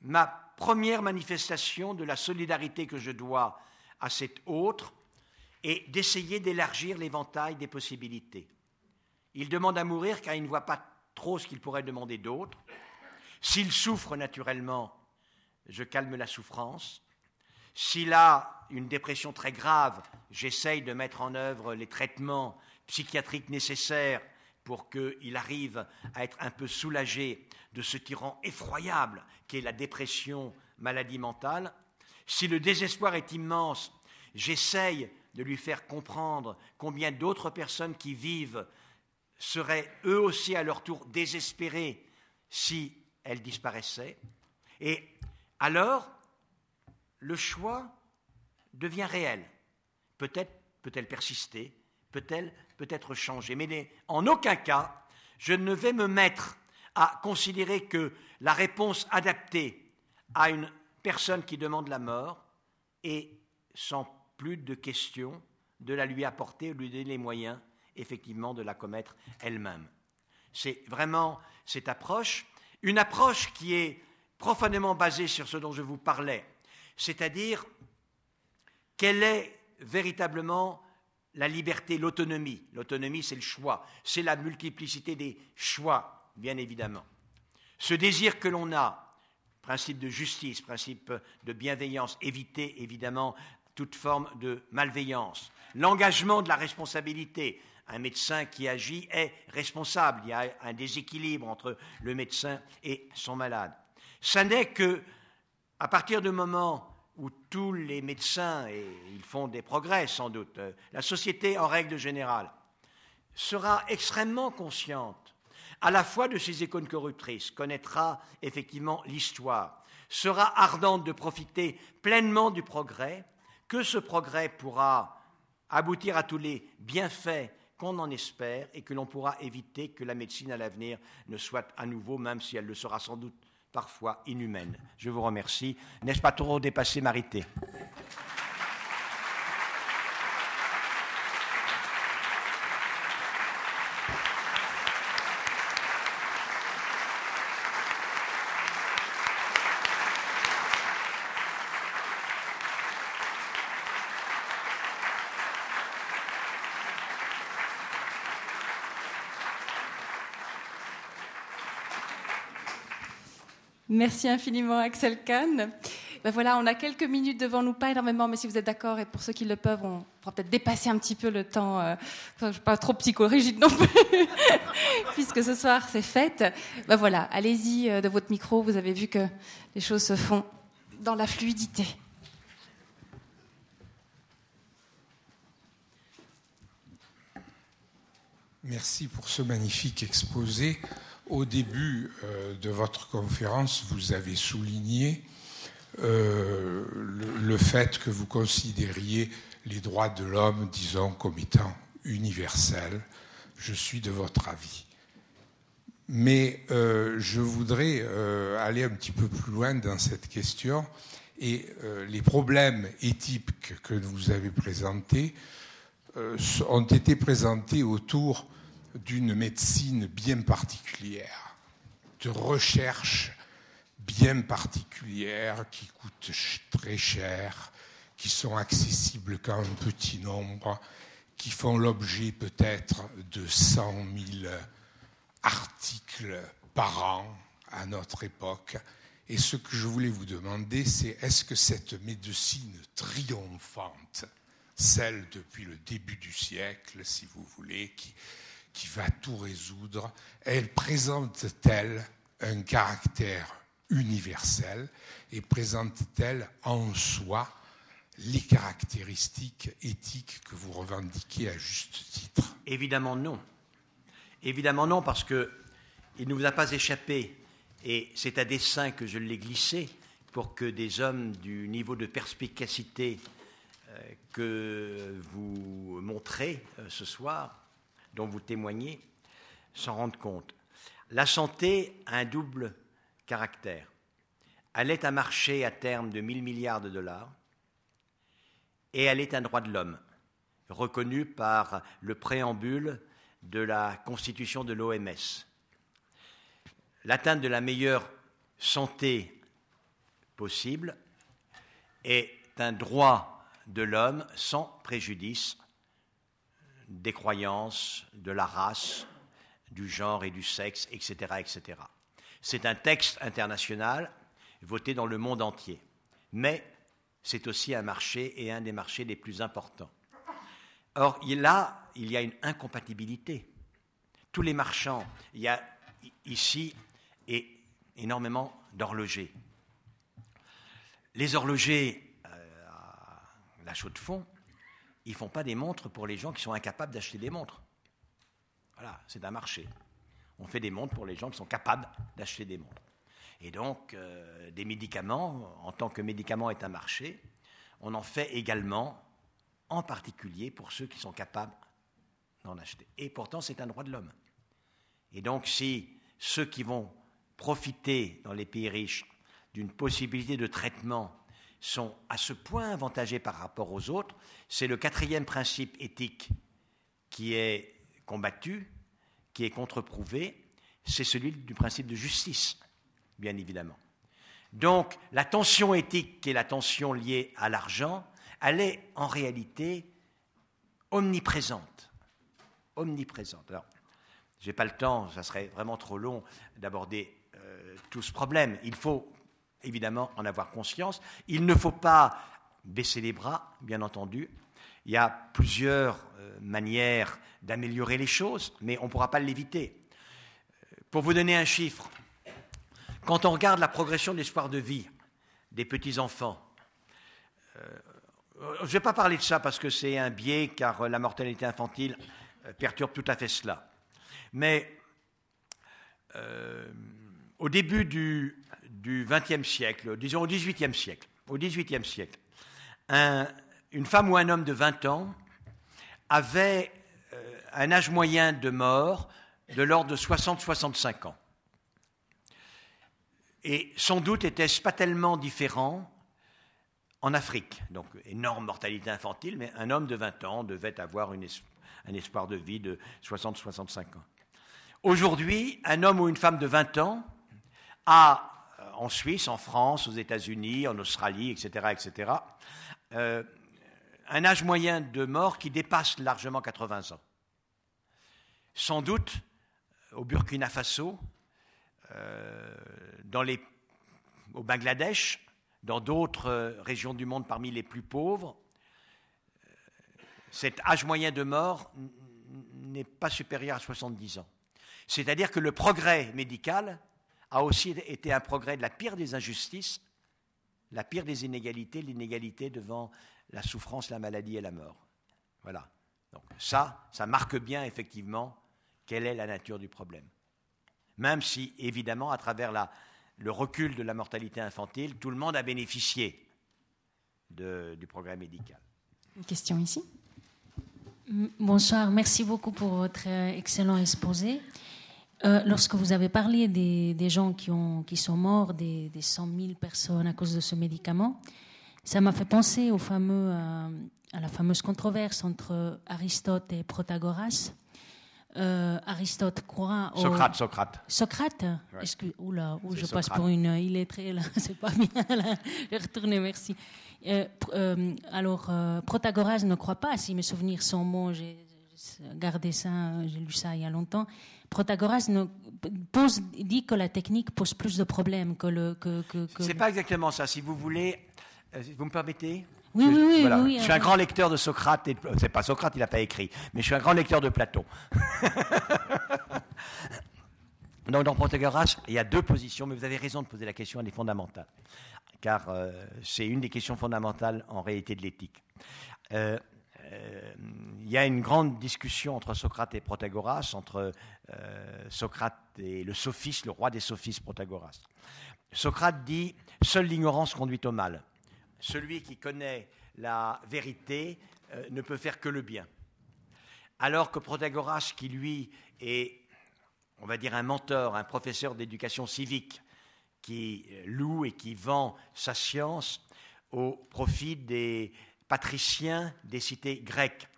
Ma première manifestation de la solidarité que je dois à cet autre est d'essayer d'élargir l'éventail des possibilités. Il demande à mourir car il ne voit pas trop ce qu'il pourrait demander d'autre. S'il souffre naturellement, je calme la souffrance. S'il a une dépression très grave, j'essaye de mettre en œuvre les traitements psychiatriques nécessaires pour qu'il arrive à être un peu soulagé de ce tyran effroyable qu'est la dépression, maladie mentale. Si le désespoir est immense, j'essaye de lui faire comprendre combien d'autres personnes qui vivent seraient eux aussi à leur tour désespérées si elles disparaissaient. Et alors, le choix devient réel. Peut-être peut-elle persister, peut-elle peut-être changer, mais en aucun cas, je ne vais me mettre à considérer que la réponse adaptée à une personne qui demande la mort est sans plus de questions de la lui apporter, de lui donner les moyens effectivement de la commettre elle-même. C'est vraiment cette approche, une approche qui est profondément basée sur ce dont je vous parlais, c'est-à-dire quelle est véritablement la liberté, l'autonomie. L'autonomie, c'est le choix, c'est la multiplicité des choix, bien évidemment. Ce désir que l'on a, principe de justice, principe de bienveillance, éviter évidemment toute forme de malveillance. L'engagement de la responsabilité. Un médecin qui agit est responsable. Il y a un déséquilibre entre le médecin et son malade. Ça n'est que, partir du moment où tous les médecins, et ils font des progrès sans doute, euh, la société en règle générale, sera extrêmement consciente à la fois de ces icônes corruptrices, connaîtra effectivement l'histoire, sera ardente de profiter pleinement du progrès, que ce progrès pourra aboutir à tous les bienfaits qu'on en espère et que l'on pourra éviter que la médecine à l'avenir ne soit à nouveau, même si elle le sera sans doute parfois inhumaine. Je vous remercie. N'est-ce pas trop dépassé, Marité? Merci infiniment, Axel Kahn. Ben voilà, on a quelques minutes devant nous, pas énormément, mais si vous êtes d'accord, et pour ceux qui le peuvent, on pourra peut-être dépasser un petit peu le temps. Euh, je suis pas trop psychorigide non plus, puisque ce soir c'est fête. Ben voilà, allez-y euh, de votre micro. Vous avez vu que les choses se font dans la fluidité. Merci pour ce magnifique exposé. Au début euh, de votre conférence, vous avez souligné euh, le, fait que vous considériez les droits de l'homme, disons, comme étant universels. Je suis de votre avis. Mais euh, je voudrais aller un petit peu plus loin dans cette question et les problèmes éthiques que vous avez présentés ont été présentés autour d'une médecine bien particulière, de recherche bien particulière qui coûte très cher, qui sont accessibles qu'à un petit nombre, qui font l'objet peut-être de 100 000 articles par an à notre époque. Et ce que je voulais vous demander, c'est est-ce que cette médecine triomphante, celle depuis le début du siècle, si vous voulez, qui, qui va tout résoudre, elle présente-t-elle un caractère universel et présente-t-elle en soi les caractéristiques éthiques que vous revendiquez à juste titre? Évidemment non. Évidemment non, parce qu'il ne vous a pas échappé, et c'est à dessein que je l'ai glissé, pour que des hommes du niveau de perspicacité euh, que vous montrez euh, ce soir, dont vous témoignez, s'en rendent compte. La santé a un double caractère. Elle est un marché à terme de 1000 milliards de dollars et elle est un droit de l'homme, reconnu par le préambule de la constitution de l'OMS. L'atteinte de la meilleure santé possible est un droit de l'homme sans préjudice des croyances, de la race, du genre et du sexe, etc. etc. C'est un texte international voté dans le monde entier, mais c'est aussi un marché et un des marchés les plus importants. Or, là, il y a une incompatibilité. Tous les marchands, il y a ici et énormément d'horlogers. Les horlogers euh, à la chaux de fond, ils font pas des montres pour les gens qui sont incapables d'acheter des montres. Voilà, c'est un marché. On fait des montres pour les gens qui sont capables d'acheter des montres. Et donc, euh, des médicaments, en tant que médicament est un marché, on en fait également en particulier pour ceux qui sont capables d'en acheter. Et pourtant, c'est un droit de l'homme. Et donc, si ceux qui vont profiter dans les pays riches d'une possibilité de traitement sont à ce point avantagés par rapport aux autres, c'est le quatrième principe éthique qui est combattu, qui est contre-prouvé, c'est celui du principe de justice, bien évidemment. Donc, la tension éthique, qui est la tension liée à l'argent, elle est en réalité omniprésente. Omniprésente. Alors, je n'ai pas le temps, ça serait vraiment trop long d'aborder euh, tout ce problème. Il faut évidemment en avoir conscience. Il ne faut pas baisser les bras, bien entendu. Il y a plusieurs euh, manières d'améliorer les choses, mais on ne pourra pas l'éviter. Pour vous donner un chiffre, quand on regarde la progression de l'espoir de vie des petits-enfants, euh, je ne vais pas parler de ça parce que c'est un biais, car la mortalité infantile euh, perturbe tout à fait cela. Mais euh, au début du XXe siècle, disons au XVIIIe siècle, au XVIIIe siècle, une femme ou un homme de 20 ans avait euh, un âge moyen de mort de l'ordre de 60-65 ans. Et sans doute était-ce pas tellement différent en Afrique, donc énorme mortalité infantile, mais un homme de 20 ans devait avoir un espoir de vie de 60-65 ans. Aujourd'hui, un homme ou une femme de 20 ans a, en Suisse, en France, aux États-Unis, en Australie, etc., etc., euh, un âge moyen de mort qui dépasse largement 80 ans. Sans doute, au Burkina Faso, euh, au Bangladesh, dans d'autres euh, régions du monde parmi les plus pauvres, euh, cet âge moyen de mort n'est pas supérieur à 70 ans. C'est-à-dire que le progrès médical a aussi été un progrès de la pire des injustices, la pire des inégalités, l'inégalité devant la souffrance, la maladie et la mort. Voilà. Donc ça, ça marque bien effectivement quelle est la nature du problème. Même si, évidemment, à travers la, le recul de la mortalité infantile, tout le monde a bénéficié du progrès médical. Une question ici? Bonsoir, merci beaucoup pour votre euh, excellent exposé. Euh, lorsque vous avez parlé des, des gens qui, ont, qui, sont morts, des, des, 100 000 personnes à cause de ce médicament, ça m'a fait penser au fameux, euh, à la fameuse controverse entre Aristote et Protagoras. Euh, Aristote croit au... Socrate, Socrate. Socrate? Ouais. Excuse... Oula, je Socrate. passe pour une illettrée, là. C'est pas bien, là. Je vais retourner, merci. Euh, euh, alors, Protagoras ne croit pas, si mes souvenirs sont bons, j'ai gardé ça, j'ai lu ça il y a longtemps. Protagoras ne, pose, dit que la technique pose plus de problèmes que le. Que, que, que C'est pas exactement ça. Si vous voulez, vous me permettez oui, oui, oui, voilà. oui, Je suis un grand lecteur de Socrate. Et... C'est pas Socrate, il n'a pas écrit, mais je suis un grand lecteur de Platon. Donc, dans Protagoras, il y a deux positions, mais vous avez raison de poser la question, elle est fondamentale, car euh, c'est une des questions fondamentales en réalité de l'éthique. Euh, euh, il y a une grande discussion entre Socrate et Protagoras, entre euh, Socrate et le sophiste, le roi des sophistes, Protagoras. Socrate dit Seule l'ignorance conduit au mal. Celui qui connaît la vérité euh, ne peut faire que le bien. Alors que Protagoras, qui lui est, on va dire, un mentor, un professeur d'éducation civique, qui loue et qui vend sa science au profit des patriciens des cités grecques,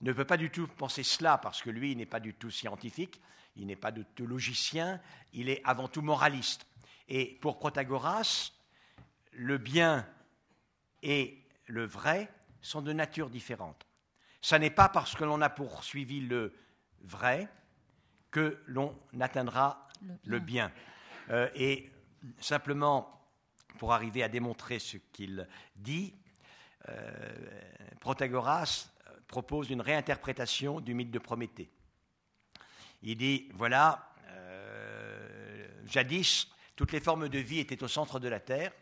ne peut pas du tout penser cela parce que lui, il n'est pas du tout scientifique, il n'est pas du tout logicien, il est avant tout moraliste. Et pour Protagoras, le bien et le vrai sont de nature différente. Ce n'est pas parce que l'on a poursuivi le vrai que l'on atteindra le bien. Le bien. Euh, et simplement, pour arriver à démontrer ce qu'il dit, euh, Protagoras propose une réinterprétation du mythe de Prométhée. Il dit, voilà, euh, jadis, toutes les formes de vie étaient au centre de la Terre,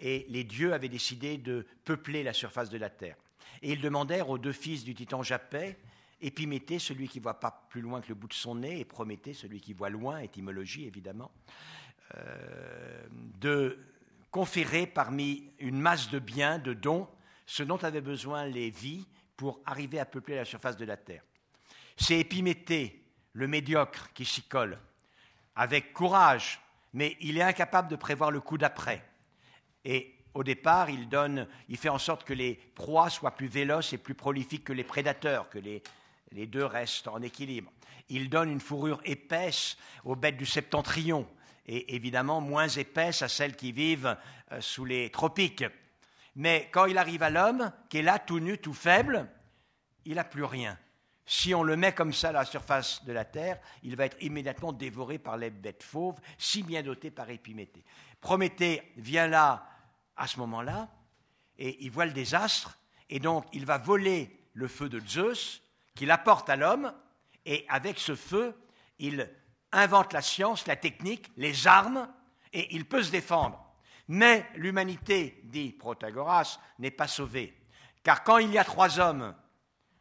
et les dieux avaient décidé de peupler la surface de la terre. Et ils demandèrent aux deux fils du titan Japet, Épiméthée, celui qui voit pas plus loin que le bout de son nez, et Prométhée, celui qui voit loin, étymologie évidemment, euh, de conférer parmi une masse de biens, de dons, ce dont avaient besoin les vies pour arriver à peupler la surface de la terre. C'est Épiméthée, le médiocre, qui s'y colle, avec courage, mais il est incapable de prévoir le coup d'après. Et au départ, il, donne, il fait en sorte que les proies soient plus véloces et plus prolifiques que les prédateurs, que les, les deux restent en équilibre. Il donne une fourrure épaisse aux bêtes du septentrion et évidemment moins épaisse à celles qui vivent euh, sous les tropiques. Mais quand il arrive à l'homme, qui est là tout nu, tout faible, il n'a plus rien. Si on le met comme ça à la surface de la terre, il va être immédiatement dévoré par les bêtes fauves, si bien dotées par Épiméthée. Prométhée vient là à ce moment-là, et il voit le désastre, et donc il va voler le feu de Zeus, qu'il apporte à l'homme, et avec ce feu, il invente la science, la technique, les armes, et il peut se défendre. Mais l'humanité, dit Protagoras, n'est pas sauvée. Car quand il y a trois hommes,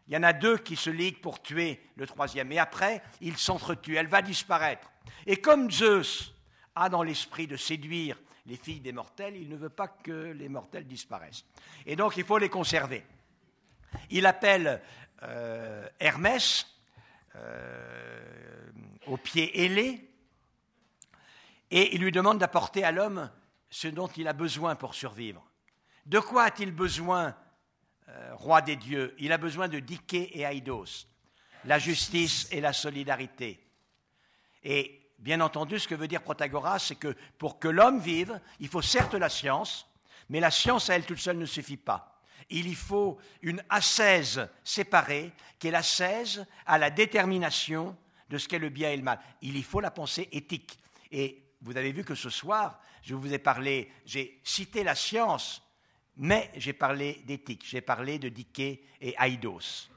il y en a deux qui se liguent pour tuer le troisième, et après, ils s'entretuent, elle va disparaître. Et comme Zeus a dans l'esprit de séduire les filles des mortels, il ne veut pas que les mortels disparaissent. Et donc il faut les conserver. Il appelle euh, Hermès euh, au pied ailé et il lui demande d'apporter à l'homme ce dont il a besoin pour survivre. De quoi a-t-il besoin, euh, roi des dieux? Il a besoin de Diké et Aïdos, la justice et la solidarité. Et Bien entendu, ce que veut dire Protagoras, c'est que pour que l'homme vive, il faut certes la science, mais la science à elle toute seule ne suffit pas. Il y faut une ascèse séparée, qui est l'ascèse à la détermination de ce qu'est le bien et le mal. Il y faut la pensée éthique. Et vous avez vu que ce soir, je vous ai parlé, j'ai cité la science, mais j'ai parlé d'éthique, j'ai parlé de Diké et Aïdos.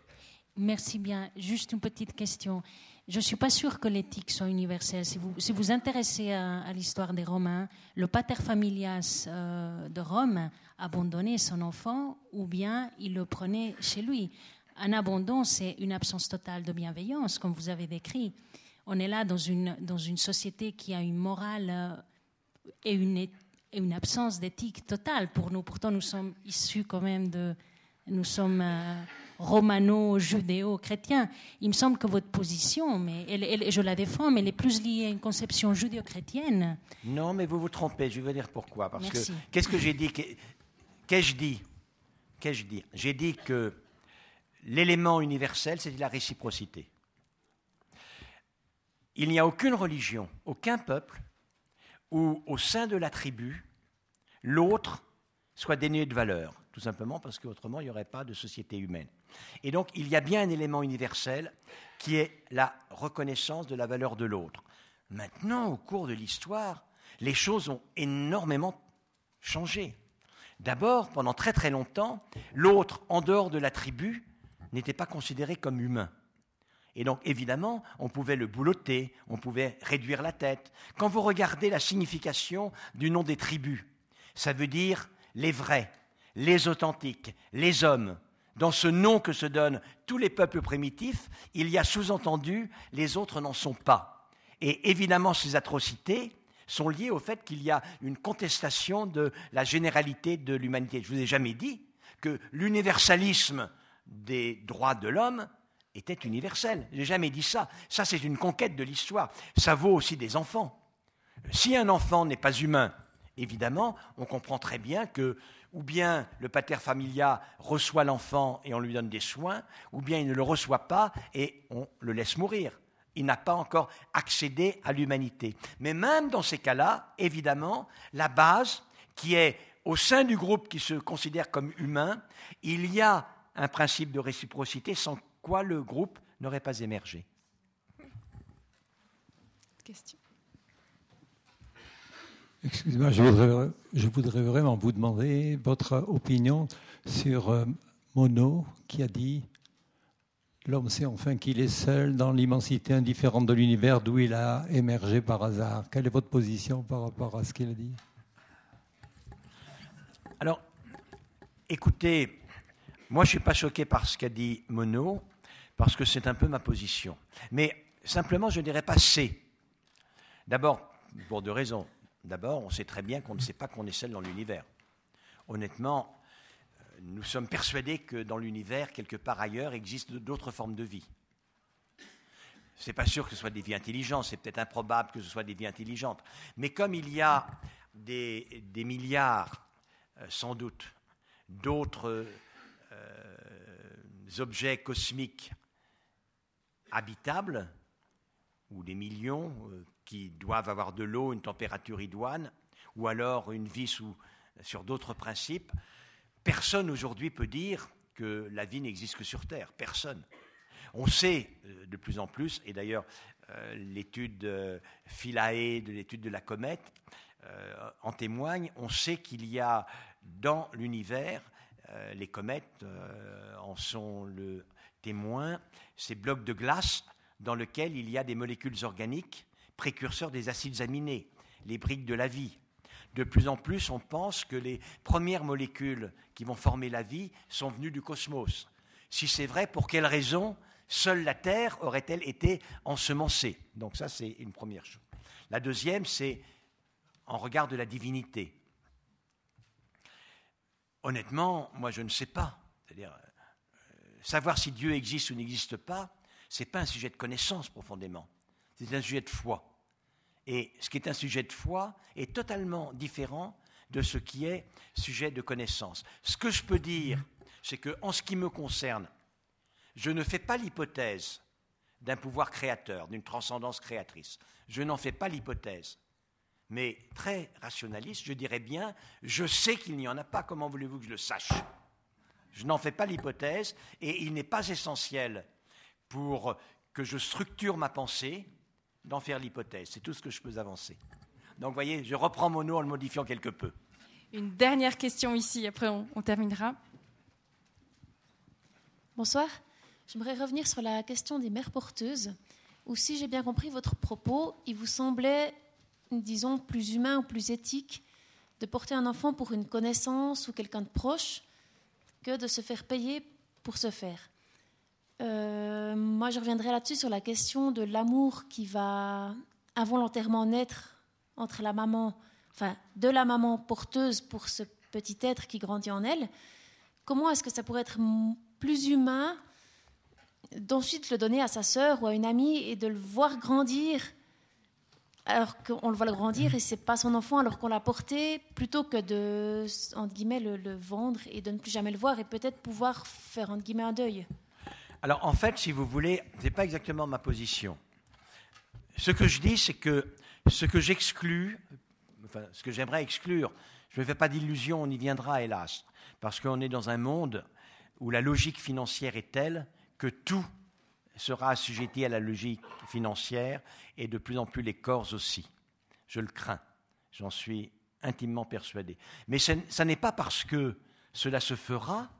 Merci bien. Juste une petite question. Je ne suis pas sûre que l'éthique soit universelle. Si vous si vous intéressez à, l'histoire des Romains, le pater familias euh, de Rome abandonnait son enfant ou bien il le prenait chez lui. Un abandon, c'est une absence totale de bienveillance, comme vous avez décrit. On est là dans une, dans une société qui a une morale euh, et une, une absence d'éthique totale pour nous. Pourtant, nous sommes issus quand même de, Nous sommes romano-judéo-chrétiens. Il me semble que votre position, mais elle, je la défends, mais elle est plus liée à une conception judéo-chrétienne. Non, mais vous vous trompez. Je vais dire pourquoi. Parce que qu'est-ce que j'ai dit Qu'ai-je dit? Qu'ai-je dit? J'ai dit que l'élément universel, c'est la réciprocité. Il n'y a aucune religion, aucun peuple où, au sein de la tribu, l'autre soit dénué de valeur, tout simplement parce qu'autrement, il n'y aurait pas de société humaine. Et donc, il y a bien un élément universel qui est la reconnaissance de la valeur de l'autre. Maintenant, au cours de l'histoire, les choses ont énormément changé. D'abord, pendant très très longtemps, l'autre, en dehors de la tribu, n'était pas considéré comme humain. Et donc, évidemment, on pouvait le boulotter, on pouvait réduire la tête. Quand vous regardez la signification du nom des tribus, ça veut dire les vrais, les authentiques, les hommes. Dans ce nom que se donnent tous les peuples primitifs, il y a sous-entendu les autres n'en sont pas. Et évidemment, ces atrocités sont liées au fait qu'il y a une contestation de la généralité de l'humanité. Je vous ai jamais dit que l'universalisme des droits de l'homme était universel. Je n'ai jamais dit ça. Ça, c'est une conquête de l'histoire. Ça vaut aussi des enfants. Si un enfant n'est pas humain, évidemment, on comprend très bien que ou bien le pater familia reçoit l'enfant et on lui donne des soins, ou bien il ne le reçoit pas et on le laisse mourir. Il n'a pas encore accédé à l'humanité. Mais même dans ces cas-là, évidemment, la base qui est au sein du groupe qui se considère comme humain, il y a un principe de réciprocité sans quoi le groupe n'aurait pas émergé. Question. Excusez-moi, je voudrais, vraiment vous demander votre opinion sur euh, Monod qui a dit L'homme sait enfin qu'il est seul dans l'immensité indifférente de l'univers d'où il a émergé par hasard. Quelle est votre position par rapport à ce qu'il a dit? Alors, écoutez, moi, je ne suis pas choqué par ce qu'a dit Monod, parce que c'est un peu ma position. Mais simplement, je ne dirais pas c'est. D'abord, pour deux raisons. D'abord, on sait très bien qu'on ne sait pas qu'on est seul dans l'univers. Honnêtement, euh, nous sommes persuadés que dans l'univers, quelque part ailleurs, existent d'autres formes de vie. Ce n'est pas sûr que ce soit des vies intelligentes, c'est peut-être improbable que ce soit des vies intelligentes. Mais comme il y a des, milliards, euh, sans doute, d'autres objets cosmiques habitables, ou des millions euh, qui doivent avoir de l'eau, une température idoine, ou alors une vie sur d'autres principes, personne aujourd'hui peut dire que la vie n'existe que sur Terre. Personne. On sait euh, de plus en plus, et d'ailleurs euh, l'étude Philae de l'étude de la comète en témoigne, on sait qu'il y a dans l'univers euh, les comètes euh, en sont le témoin, ces blocs de glace dans lesquels il y a des molécules organiques précurseurs des acides aminés, les briques de la vie. De plus en plus, on pense que les premières molécules qui vont former la vie sont venues du cosmos. Si c'est vrai, pour quelle raison seule la Terre aurait-elle été ensemencée? Donc ça, c'est une première chose. La deuxième, c'est en regard de la divinité. Honnêtement, moi je ne sais pas. C'est-à-dire, euh, savoir si Dieu existe ou n'existe pas, ce n'est pas un sujet de connaissance profondément. C'est un sujet de foi. Et ce qui est un sujet de foi est totalement différent de ce qui est sujet de connaissance. Ce que je peux dire, c'est que en ce qui me concerne, je ne fais pas l'hypothèse d'un pouvoir créateur, d'une transcendance créatrice. Je n'en fais pas l'hypothèse mais très rationaliste, je dirais bien, je sais qu'il n'y en a pas, comment voulez-vous que je le sache? Je n'en fais pas l'hypothèse, et il n'est pas essentiel pour que je structure ma pensée d'en faire l'hypothèse. C'est tout ce que je peux avancer. Donc, vous voyez, je reprends mon nom en le modifiant quelque peu. Une dernière question ici, après on, on terminera. Bonsoir. J'aimerais revenir sur la question des mères porteuses, où si j'ai bien compris votre propos, il vous semblait disons, plus humain ou plus éthique de porter un enfant pour une connaissance ou quelqu'un de proche que de se faire payer pour se faire. Euh, moi, je reviendrai là-dessus sur la question de l'amour qui va involontairement naître entre la maman, enfin, de la maman porteuse pour ce petit être qui grandit en elle. comment est-ce que ça pourrait être plus humain d'ensuite le donner à sa sœur ou à une amie et de le voir grandir alors qu'on le voit le grandir et c'est pas son enfant alors qu'on l'a porté, plutôt que de entre guillemets le, vendre et de ne plus jamais le voir et peut-être pouvoir faire entre guillemets un deuil? Alors en fait, si vous voulez, c'est pas exactement ma position. Ce que je dis, c'est que ce que j'exclus, enfin, ce que j'aimerais exclure, je ne fais pas d'illusion, on y viendra hélas, parce qu'on est dans un monde où la logique financière est telle que tout sera assujetti à la logique financière et de plus en plus les corps aussi. Je le crains, j'en suis intimement persuadé. Mais ce n'est pas parce que cela se fera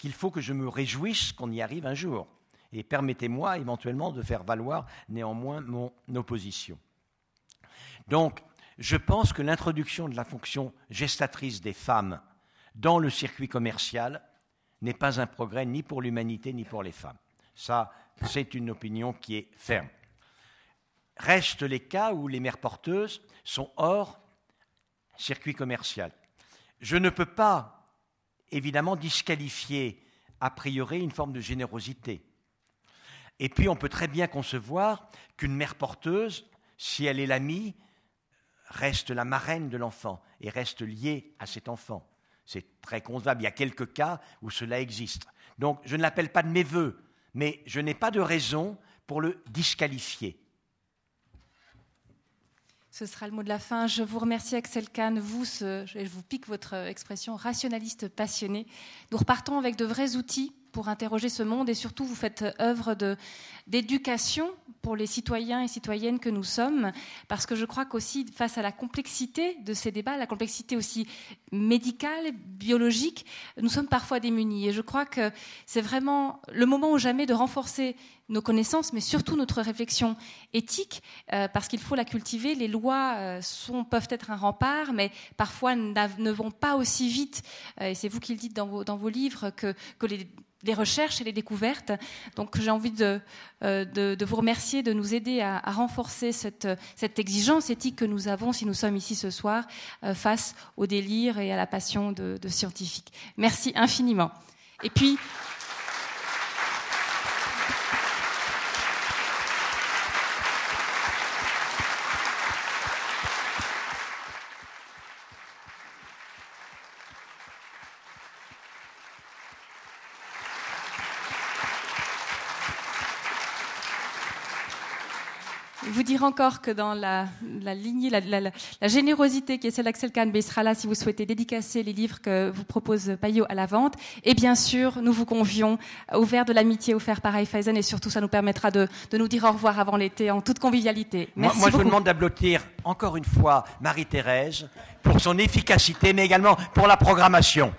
qu'il faut que je me réjouisse qu'on y arrive un jour. Et permettez-moi éventuellement de faire valoir néanmoins mon opposition. Donc, je pense que l'introduction de la fonction gestatrice des femmes dans le circuit commercial n'est pas un progrès ni pour l'humanité ni pour les femmes. Ça, c'est une opinion qui est ferme. Restent les cas où les mères porteuses sont hors circuit commercial. Je ne peux pas, évidemment, disqualifier a priori une forme de générosité. Et puis, on peut très bien concevoir qu'une mère porteuse, si elle est l'amie, reste la marraine de l'enfant et reste liée à cet enfant. C'est très concevable. Il y a quelques cas où cela existe. Donc, je ne l'appelle pas de mes voeux, mais je n'ai pas de raison pour le disqualifier. Ce sera le mot de la fin. Je vous remercie, Axel Kahn. Vous, je vous pique votre expression rationaliste passionné. Nous repartons avec de vrais outils pour interroger ce monde et surtout vous faites œuvre d'éducation pour les citoyens et citoyennes que nous sommes, parce que je crois qu'aussi face à la complexité de ces débats, la complexité aussi médicale, biologique, nous sommes parfois démunis. Et je crois que c'est vraiment le moment ou jamais de renforcer nos connaissances, mais surtout notre réflexion éthique, euh, parce qu'il faut la cultiver. Les lois euh, sont, peuvent être un rempart, mais parfois ne vont pas aussi vite. Euh, et c'est vous qui le dites dans vos, dans vos livres que, que les les recherches et les découvertes. Donc j'ai envie de, euh, de, vous remercier de nous aider à, renforcer cette, cette, exigence éthique que nous avons si nous sommes ici ce soir euh, face au délire et à la passion de, de scientifiques. Merci infiniment. Et puis. vous dire encore que dans la, lignée, la, générosité qui est celle d'Axel Kahn, il sera là si vous souhaitez dédicacer les livres que vous propose Payot à la vente. Et bien sûr, nous vous convions au verre de l'amitié offert par Raiffeisen et surtout ça nous permettra de, nous dire au revoir avant l'été en toute convivialité. Merci moi, moi je vous demande d'applaudir encore une fois Marie-Thérèse pour son efficacité, mais également pour la programmation.